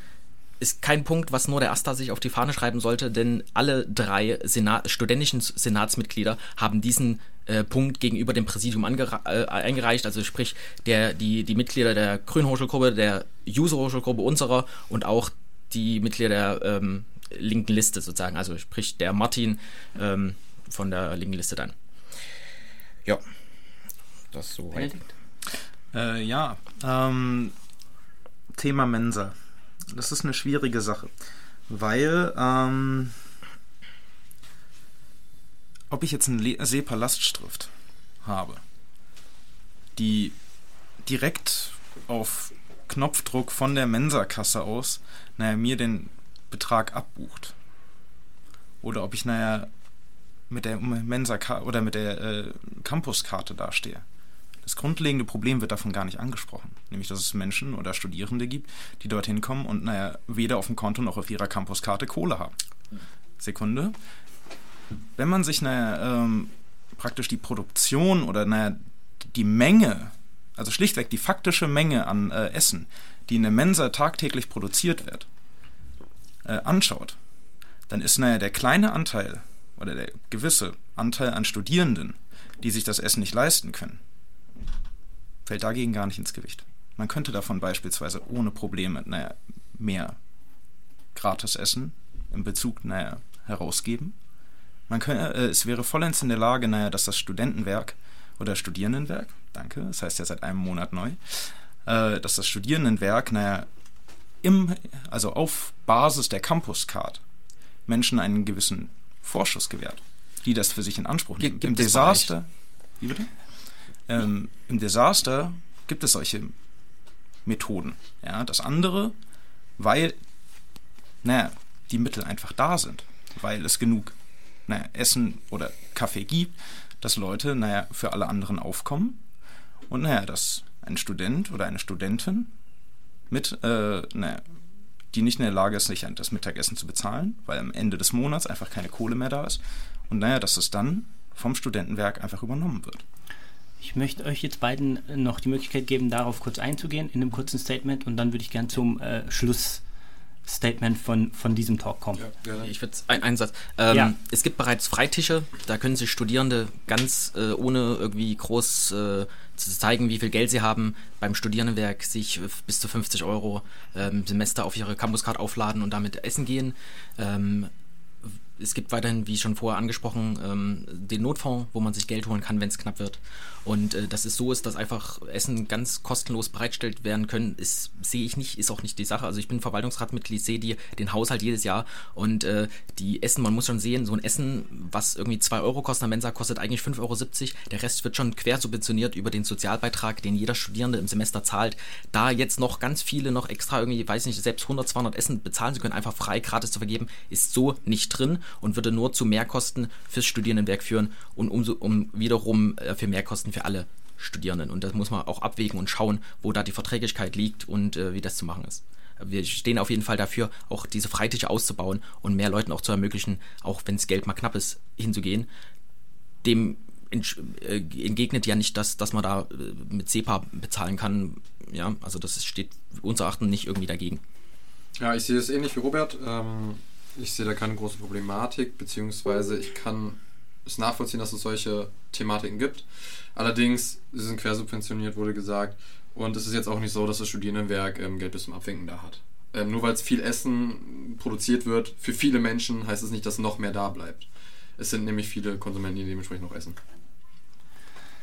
ist kein Punkt, was nur der AStA sich auf die Fahne schreiben sollte, denn alle drei Senat studentischen Senatsmitglieder haben diesen äh, Punkt gegenüber dem Präsidium äh, eingereicht, also sprich der, die, die Mitglieder der Grünen Hochschulgruppe, der User Hochschulgruppe unserer und auch die Mitglieder der ähm, linken Liste sozusagen, also sprich der Martin ähm, von der linken Liste dann. Ja, das so. Äh, ja, ähm, Thema Mensa. Das ist eine schwierige Sache, weil ähm, ob ich jetzt eine SEPA-Lastschrift habe, die direkt auf Knopfdruck von der Mensa-Kasse aus, naja, mir den Betrag abbucht. Oder ob ich, naja, mit der Mensa oder mit der äh, Campuskarte dastehe. Das grundlegende Problem wird davon gar nicht angesprochen. Nämlich, dass es Menschen oder Studierende gibt, die dorthin kommen und naja, weder auf dem Konto noch auf ihrer Campuskarte Kohle haben. Sekunde. Wenn man sich naja, ähm, praktisch die Produktion oder naja, die Menge, also schlichtweg die faktische Menge an äh, Essen, die in der Mensa tagtäglich produziert wird, äh, anschaut, dann ist naja der kleine Anteil oder der gewisse Anteil an Studierenden, die sich das Essen nicht leisten können, fällt dagegen gar nicht ins Gewicht. Man könnte davon beispielsweise ohne Probleme naja, mehr Gratisessen im Bezug naja, herausgeben. Man könnte, äh, es wäre vollends in der Lage, naja, dass das Studentenwerk oder Studierendenwerk, danke, das heißt ja seit einem Monat neu, äh, dass das Studierendenwerk, naja, im, also auf Basis der Campus-Card Menschen einen gewissen Vorschuss gewährt, die das für sich in Anspruch nehmen. Gibt Im Desaster. Wie bitte? Ähm, Im Desaster gibt es solche Methoden. Ja, das andere, weil, naja, die Mittel einfach da sind, weil es genug naja, Essen oder Kaffee gibt, dass Leute, naja, für alle anderen aufkommen und, naja, dass ein Student oder eine Studentin mit, äh, naja, die nicht in der Lage ist, sich das Mittagessen zu bezahlen, weil am Ende des Monats einfach keine Kohle mehr da ist. Und naja, dass es dann vom Studentenwerk einfach übernommen wird. Ich möchte euch jetzt beiden noch die Möglichkeit geben, darauf kurz einzugehen in einem kurzen Statement und dann würde ich gern zum äh, Schlussstatement von, von diesem Talk kommen. Ja, ich würde ein, einen Satz. Ähm, ja. Es gibt bereits Freitische, da können sich Studierende ganz äh, ohne irgendwie groß äh, zu zeigen, wie viel Geld sie haben, beim Studierendenwerk sich bis zu 50 Euro ähm, Semester auf ihre Campuscard aufladen und damit essen gehen. Ähm, es gibt weiterhin, wie schon vorher angesprochen, ähm, den Notfonds, wo man sich Geld holen kann, wenn es knapp wird. Und äh, dass es so ist, dass einfach Essen ganz kostenlos bereitgestellt werden können, ist, sehe ich nicht, ist auch nicht die Sache. Also ich bin Verwaltungsratmitglied, sehe die, den Haushalt jedes Jahr und äh, die Essen, man muss schon sehen, so ein Essen, was irgendwie 2 Euro kostet, Mensa kostet eigentlich 5,70 Euro. Der Rest wird schon quer subventioniert über den Sozialbeitrag, den jeder Studierende im Semester zahlt. Da jetzt noch ganz viele noch extra irgendwie, weiß nicht, selbst 100, 200 Essen bezahlen zu können, einfach frei gratis zu vergeben, ist so nicht drin und würde nur zu Mehrkosten fürs Studierendenwerk führen und umso, um wiederum äh, für Mehrkosten für alle Studierenden. Und das muss man auch abwägen und schauen, wo da die Verträglichkeit liegt und äh, wie das zu machen ist. Wir stehen auf jeden Fall dafür, auch diese Freitische auszubauen und mehr Leuten auch zu ermöglichen, auch wenn das Geld mal knapp ist, hinzugehen. Dem äh, entgegnet ja nicht, dass, dass man da äh, mit SEPA bezahlen kann. Ja, also das steht unser Erachten nicht irgendwie dagegen. Ja, ich sehe es ähnlich wie Robert. Ähm, ich sehe da keine große Problematik, beziehungsweise ich kann es nachvollziehen, dass es solche Thematiken gibt. Allerdings, sie sind quersubventioniert, wurde gesagt. Und es ist jetzt auch nicht so, dass das Studierendenwerk ähm, Geld bis zum Abwinken da hat. Ähm, nur weil es viel Essen produziert wird, für viele Menschen heißt es nicht, dass noch mehr da bleibt. Es sind nämlich viele Konsumenten, die dementsprechend noch essen.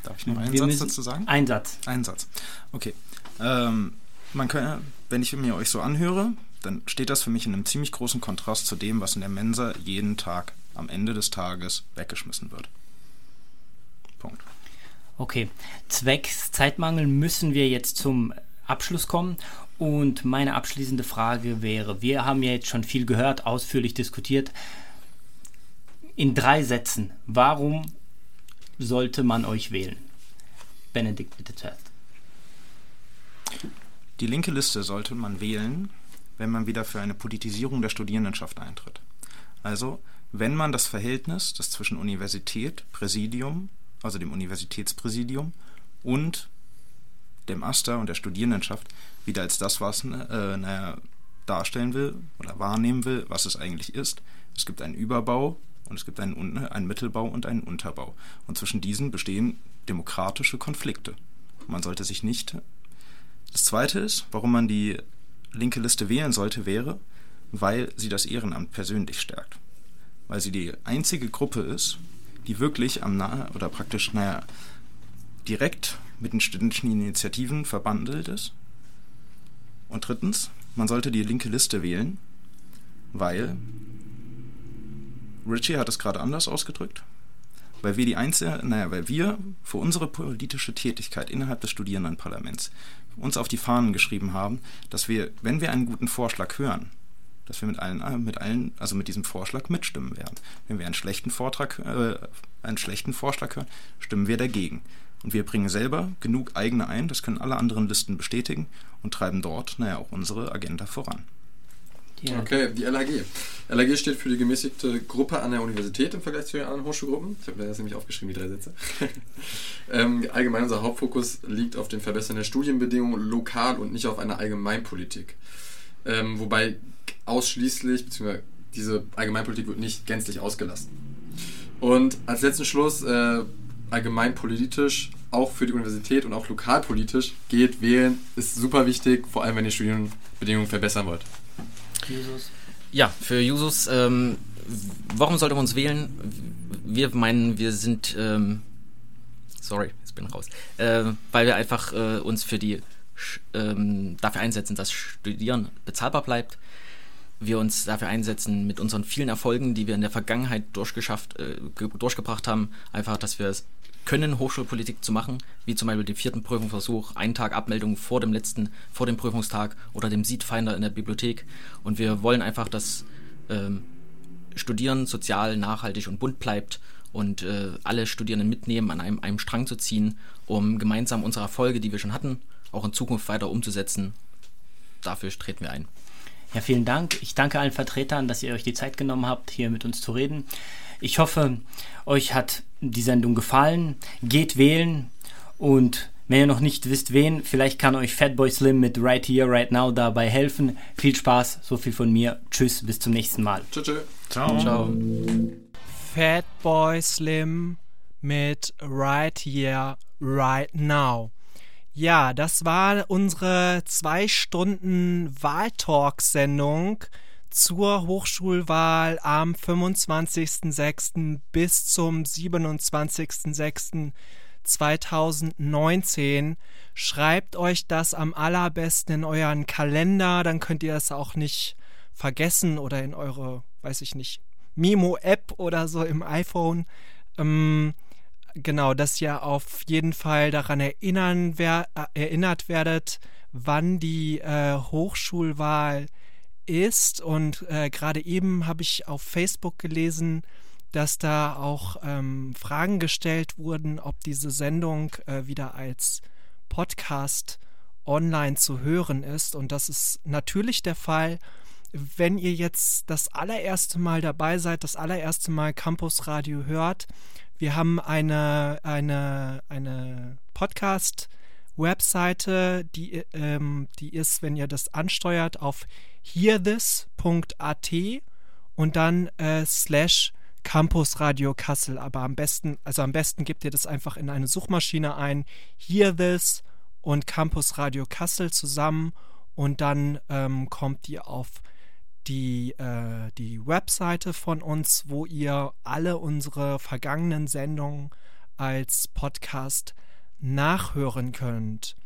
Darf ich noch einen Wir Satz dazu sagen? Ein Satz. Ein Satz. Okay. Ähm, man kann, wenn ich mir euch so anhöre, dann steht das für mich in einem ziemlich großen Kontrast zu dem, was in der Mensa jeden Tag am Ende des Tages weggeschmissen wird. Punkt. Okay, zwecks Zeitmangel müssen wir jetzt zum Abschluss kommen Und meine abschließende Frage wäre, wir haben ja jetzt schon viel gehört, ausführlich diskutiert. In drei Sätzen, warum sollte man euch wählen? Benedikt, bitte zuerst. Die linke Liste sollte man wählen, wenn man wieder für eine Politisierung der Studierendenschaft eintritt. Also, wenn man das Verhältnis, das zwischen Universität, Präsidium, also dem Universitätspräsidium und dem Aster und der Studierendenschaft wieder als das, was äh, naja, darstellen will oder wahrnehmen will, was es eigentlich ist. Es gibt einen Überbau und es gibt einen, einen Mittelbau und einen Unterbau. Und zwischen diesen bestehen demokratische Konflikte. Man sollte sich nicht. Das Zweite ist, warum man die linke Liste wählen sollte, wäre, weil sie das Ehrenamt persönlich stärkt. Weil sie die einzige Gruppe ist, die wirklich am nahe oder praktisch, naja, direkt mit den studentischen Initiativen verbandelt ist. Und drittens, man sollte die linke Liste wählen, weil Richie hat es gerade anders ausgedrückt, weil wir die einzige, naja, weil wir für unsere politische Tätigkeit innerhalb des Studierendenparlaments uns auf die Fahnen geschrieben haben, dass wir, wenn wir einen guten Vorschlag hören, dass wir mit allen, mit allen, also mit diesem Vorschlag mitstimmen werden. Wenn wir einen schlechten Vortrag, äh, einen schlechten Vorschlag hören, stimmen wir dagegen. Und wir bringen selber genug eigene ein, das können alle anderen Listen bestätigen und treiben dort, naja, auch unsere Agenda voran. Ja. Okay, die LAG. LAG steht für die gemäßigte Gruppe an der Universität im Vergleich zu den anderen Hochschulgruppen. Ich habe mir das nämlich aufgeschrieben, die drei Sätze. ähm, allgemein unser Hauptfokus liegt auf dem Verbessern der Studienbedingungen lokal und nicht auf einer Allgemeinpolitik. Ähm, wobei ausschließlich, beziehungsweise diese Allgemeinpolitik wird nicht gänzlich ausgelassen. Und als letzten Schluss, äh, allgemeinpolitisch, auch für die Universität und auch lokalpolitisch, geht wählen, ist super wichtig, vor allem wenn ihr Studienbedingungen verbessern wollt. Jusus? Ja, für Jusus, ähm, warum sollte man uns wählen? Wir meinen, wir sind, ähm, sorry, jetzt bin raus, äh, weil wir einfach äh, uns für die, ähm, dafür einsetzen, dass Studieren bezahlbar bleibt. Wir uns dafür einsetzen mit unseren vielen Erfolgen, die wir in der Vergangenheit durchgeschafft, äh, durchgebracht haben, einfach, dass wir es können, Hochschulpolitik zu machen, wie zum Beispiel den vierten Prüfungsversuch, einen Tag Abmeldung vor dem letzten, vor dem Prüfungstag oder dem Seedfinder in der Bibliothek. Und wir wollen einfach, dass ähm, Studieren sozial, nachhaltig und bunt bleibt und äh, alle Studierenden mitnehmen, an einem, einem Strang zu ziehen, um gemeinsam unsere Erfolge, die wir schon hatten, auch in Zukunft weiter umzusetzen. Dafür treten wir ein. Ja, vielen Dank. Ich danke allen Vertretern, dass ihr euch die Zeit genommen habt, hier mit uns zu reden. Ich hoffe, euch hat die Sendung gefallen. Geht wählen und wenn ihr noch nicht wisst, wen, vielleicht kann euch Fatboy Slim mit Right Here, Right Now dabei helfen. Viel Spaß, so viel von mir. Tschüss, bis zum nächsten Mal. Tschüss. tschüss. Ciao. Ciao. Fatboy Slim mit Right Here, Right Now. Ja, das war unsere zwei Stunden Wahltalk-Sendung zur Hochschulwahl am 25.06. bis zum 27.06.2019. Schreibt euch das am allerbesten in euren Kalender, dann könnt ihr es auch nicht vergessen oder in eure, weiß ich nicht, Mimo-App oder so im iPhone. Ähm, genau, dass ihr auf jeden Fall daran erinnern wer äh, erinnert werdet, wann die äh, Hochschulwahl ist. Und äh, gerade eben habe ich auf Facebook gelesen, dass da auch ähm, Fragen gestellt wurden, ob diese Sendung äh, wieder als Podcast online zu hören ist. Und das ist natürlich der Fall, wenn ihr jetzt das allererste Mal dabei seid, das allererste Mal Campus Radio hört, wir haben eine, eine, eine Podcast-Webseite, die, ähm, die ist, wenn ihr das ansteuert, auf hearthis.at und dann äh, slash Campus Radio Kassel. Aber am besten, also am besten gebt ihr das einfach in eine Suchmaschine ein, Hear This und Campus Radio Kassel zusammen und dann ähm, kommt ihr auf die, äh, die Webseite von uns, wo ihr alle unsere vergangenen Sendungen als Podcast nachhören könnt.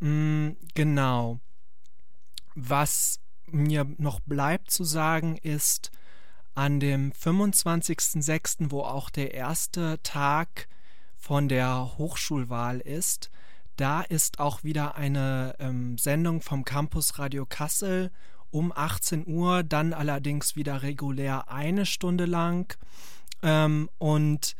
Mm, genau. Was mir noch bleibt zu sagen ist, an dem 25.06., wo auch der erste Tag von der Hochschulwahl ist, Da ist auch wieder eine ähm, Sendung vom Campus Radio Kassel um 18 Uhr, dann allerdings wieder regulär eine Stunde lang. Ähm, und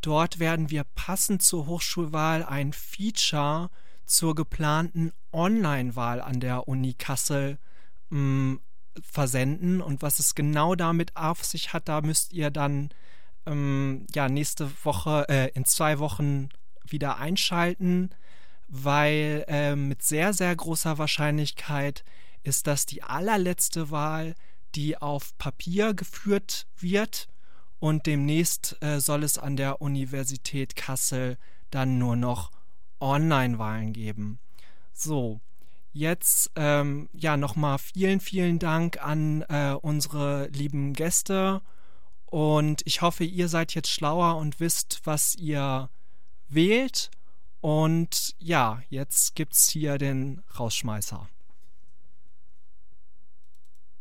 dort werden wir passend zur Hochschulwahl ein Feature zur geplanten Online-Wahl an der Uni Kassel mh, mm, versenden. Und was es genau damit auf sich hat, da müsst ihr dann ähm, ja nächste Woche, äh, in zwei Wochen wieder einschalten weil äh, mit sehr, sehr großer Wahrscheinlichkeit ist das die allerletzte Wahl, die auf Papier geführt wird und demnächst äh, soll es an der Universität Kassel dann nur noch Online-Wahlen geben. So, jetzt ähm, ja nochmal vielen, vielen Dank an äh, unsere lieben Gäste und ich hoffe, ihr seid jetzt schlauer und wisst, was ihr wählt und ja, jetzt gibt's hier den Rausschmeißer.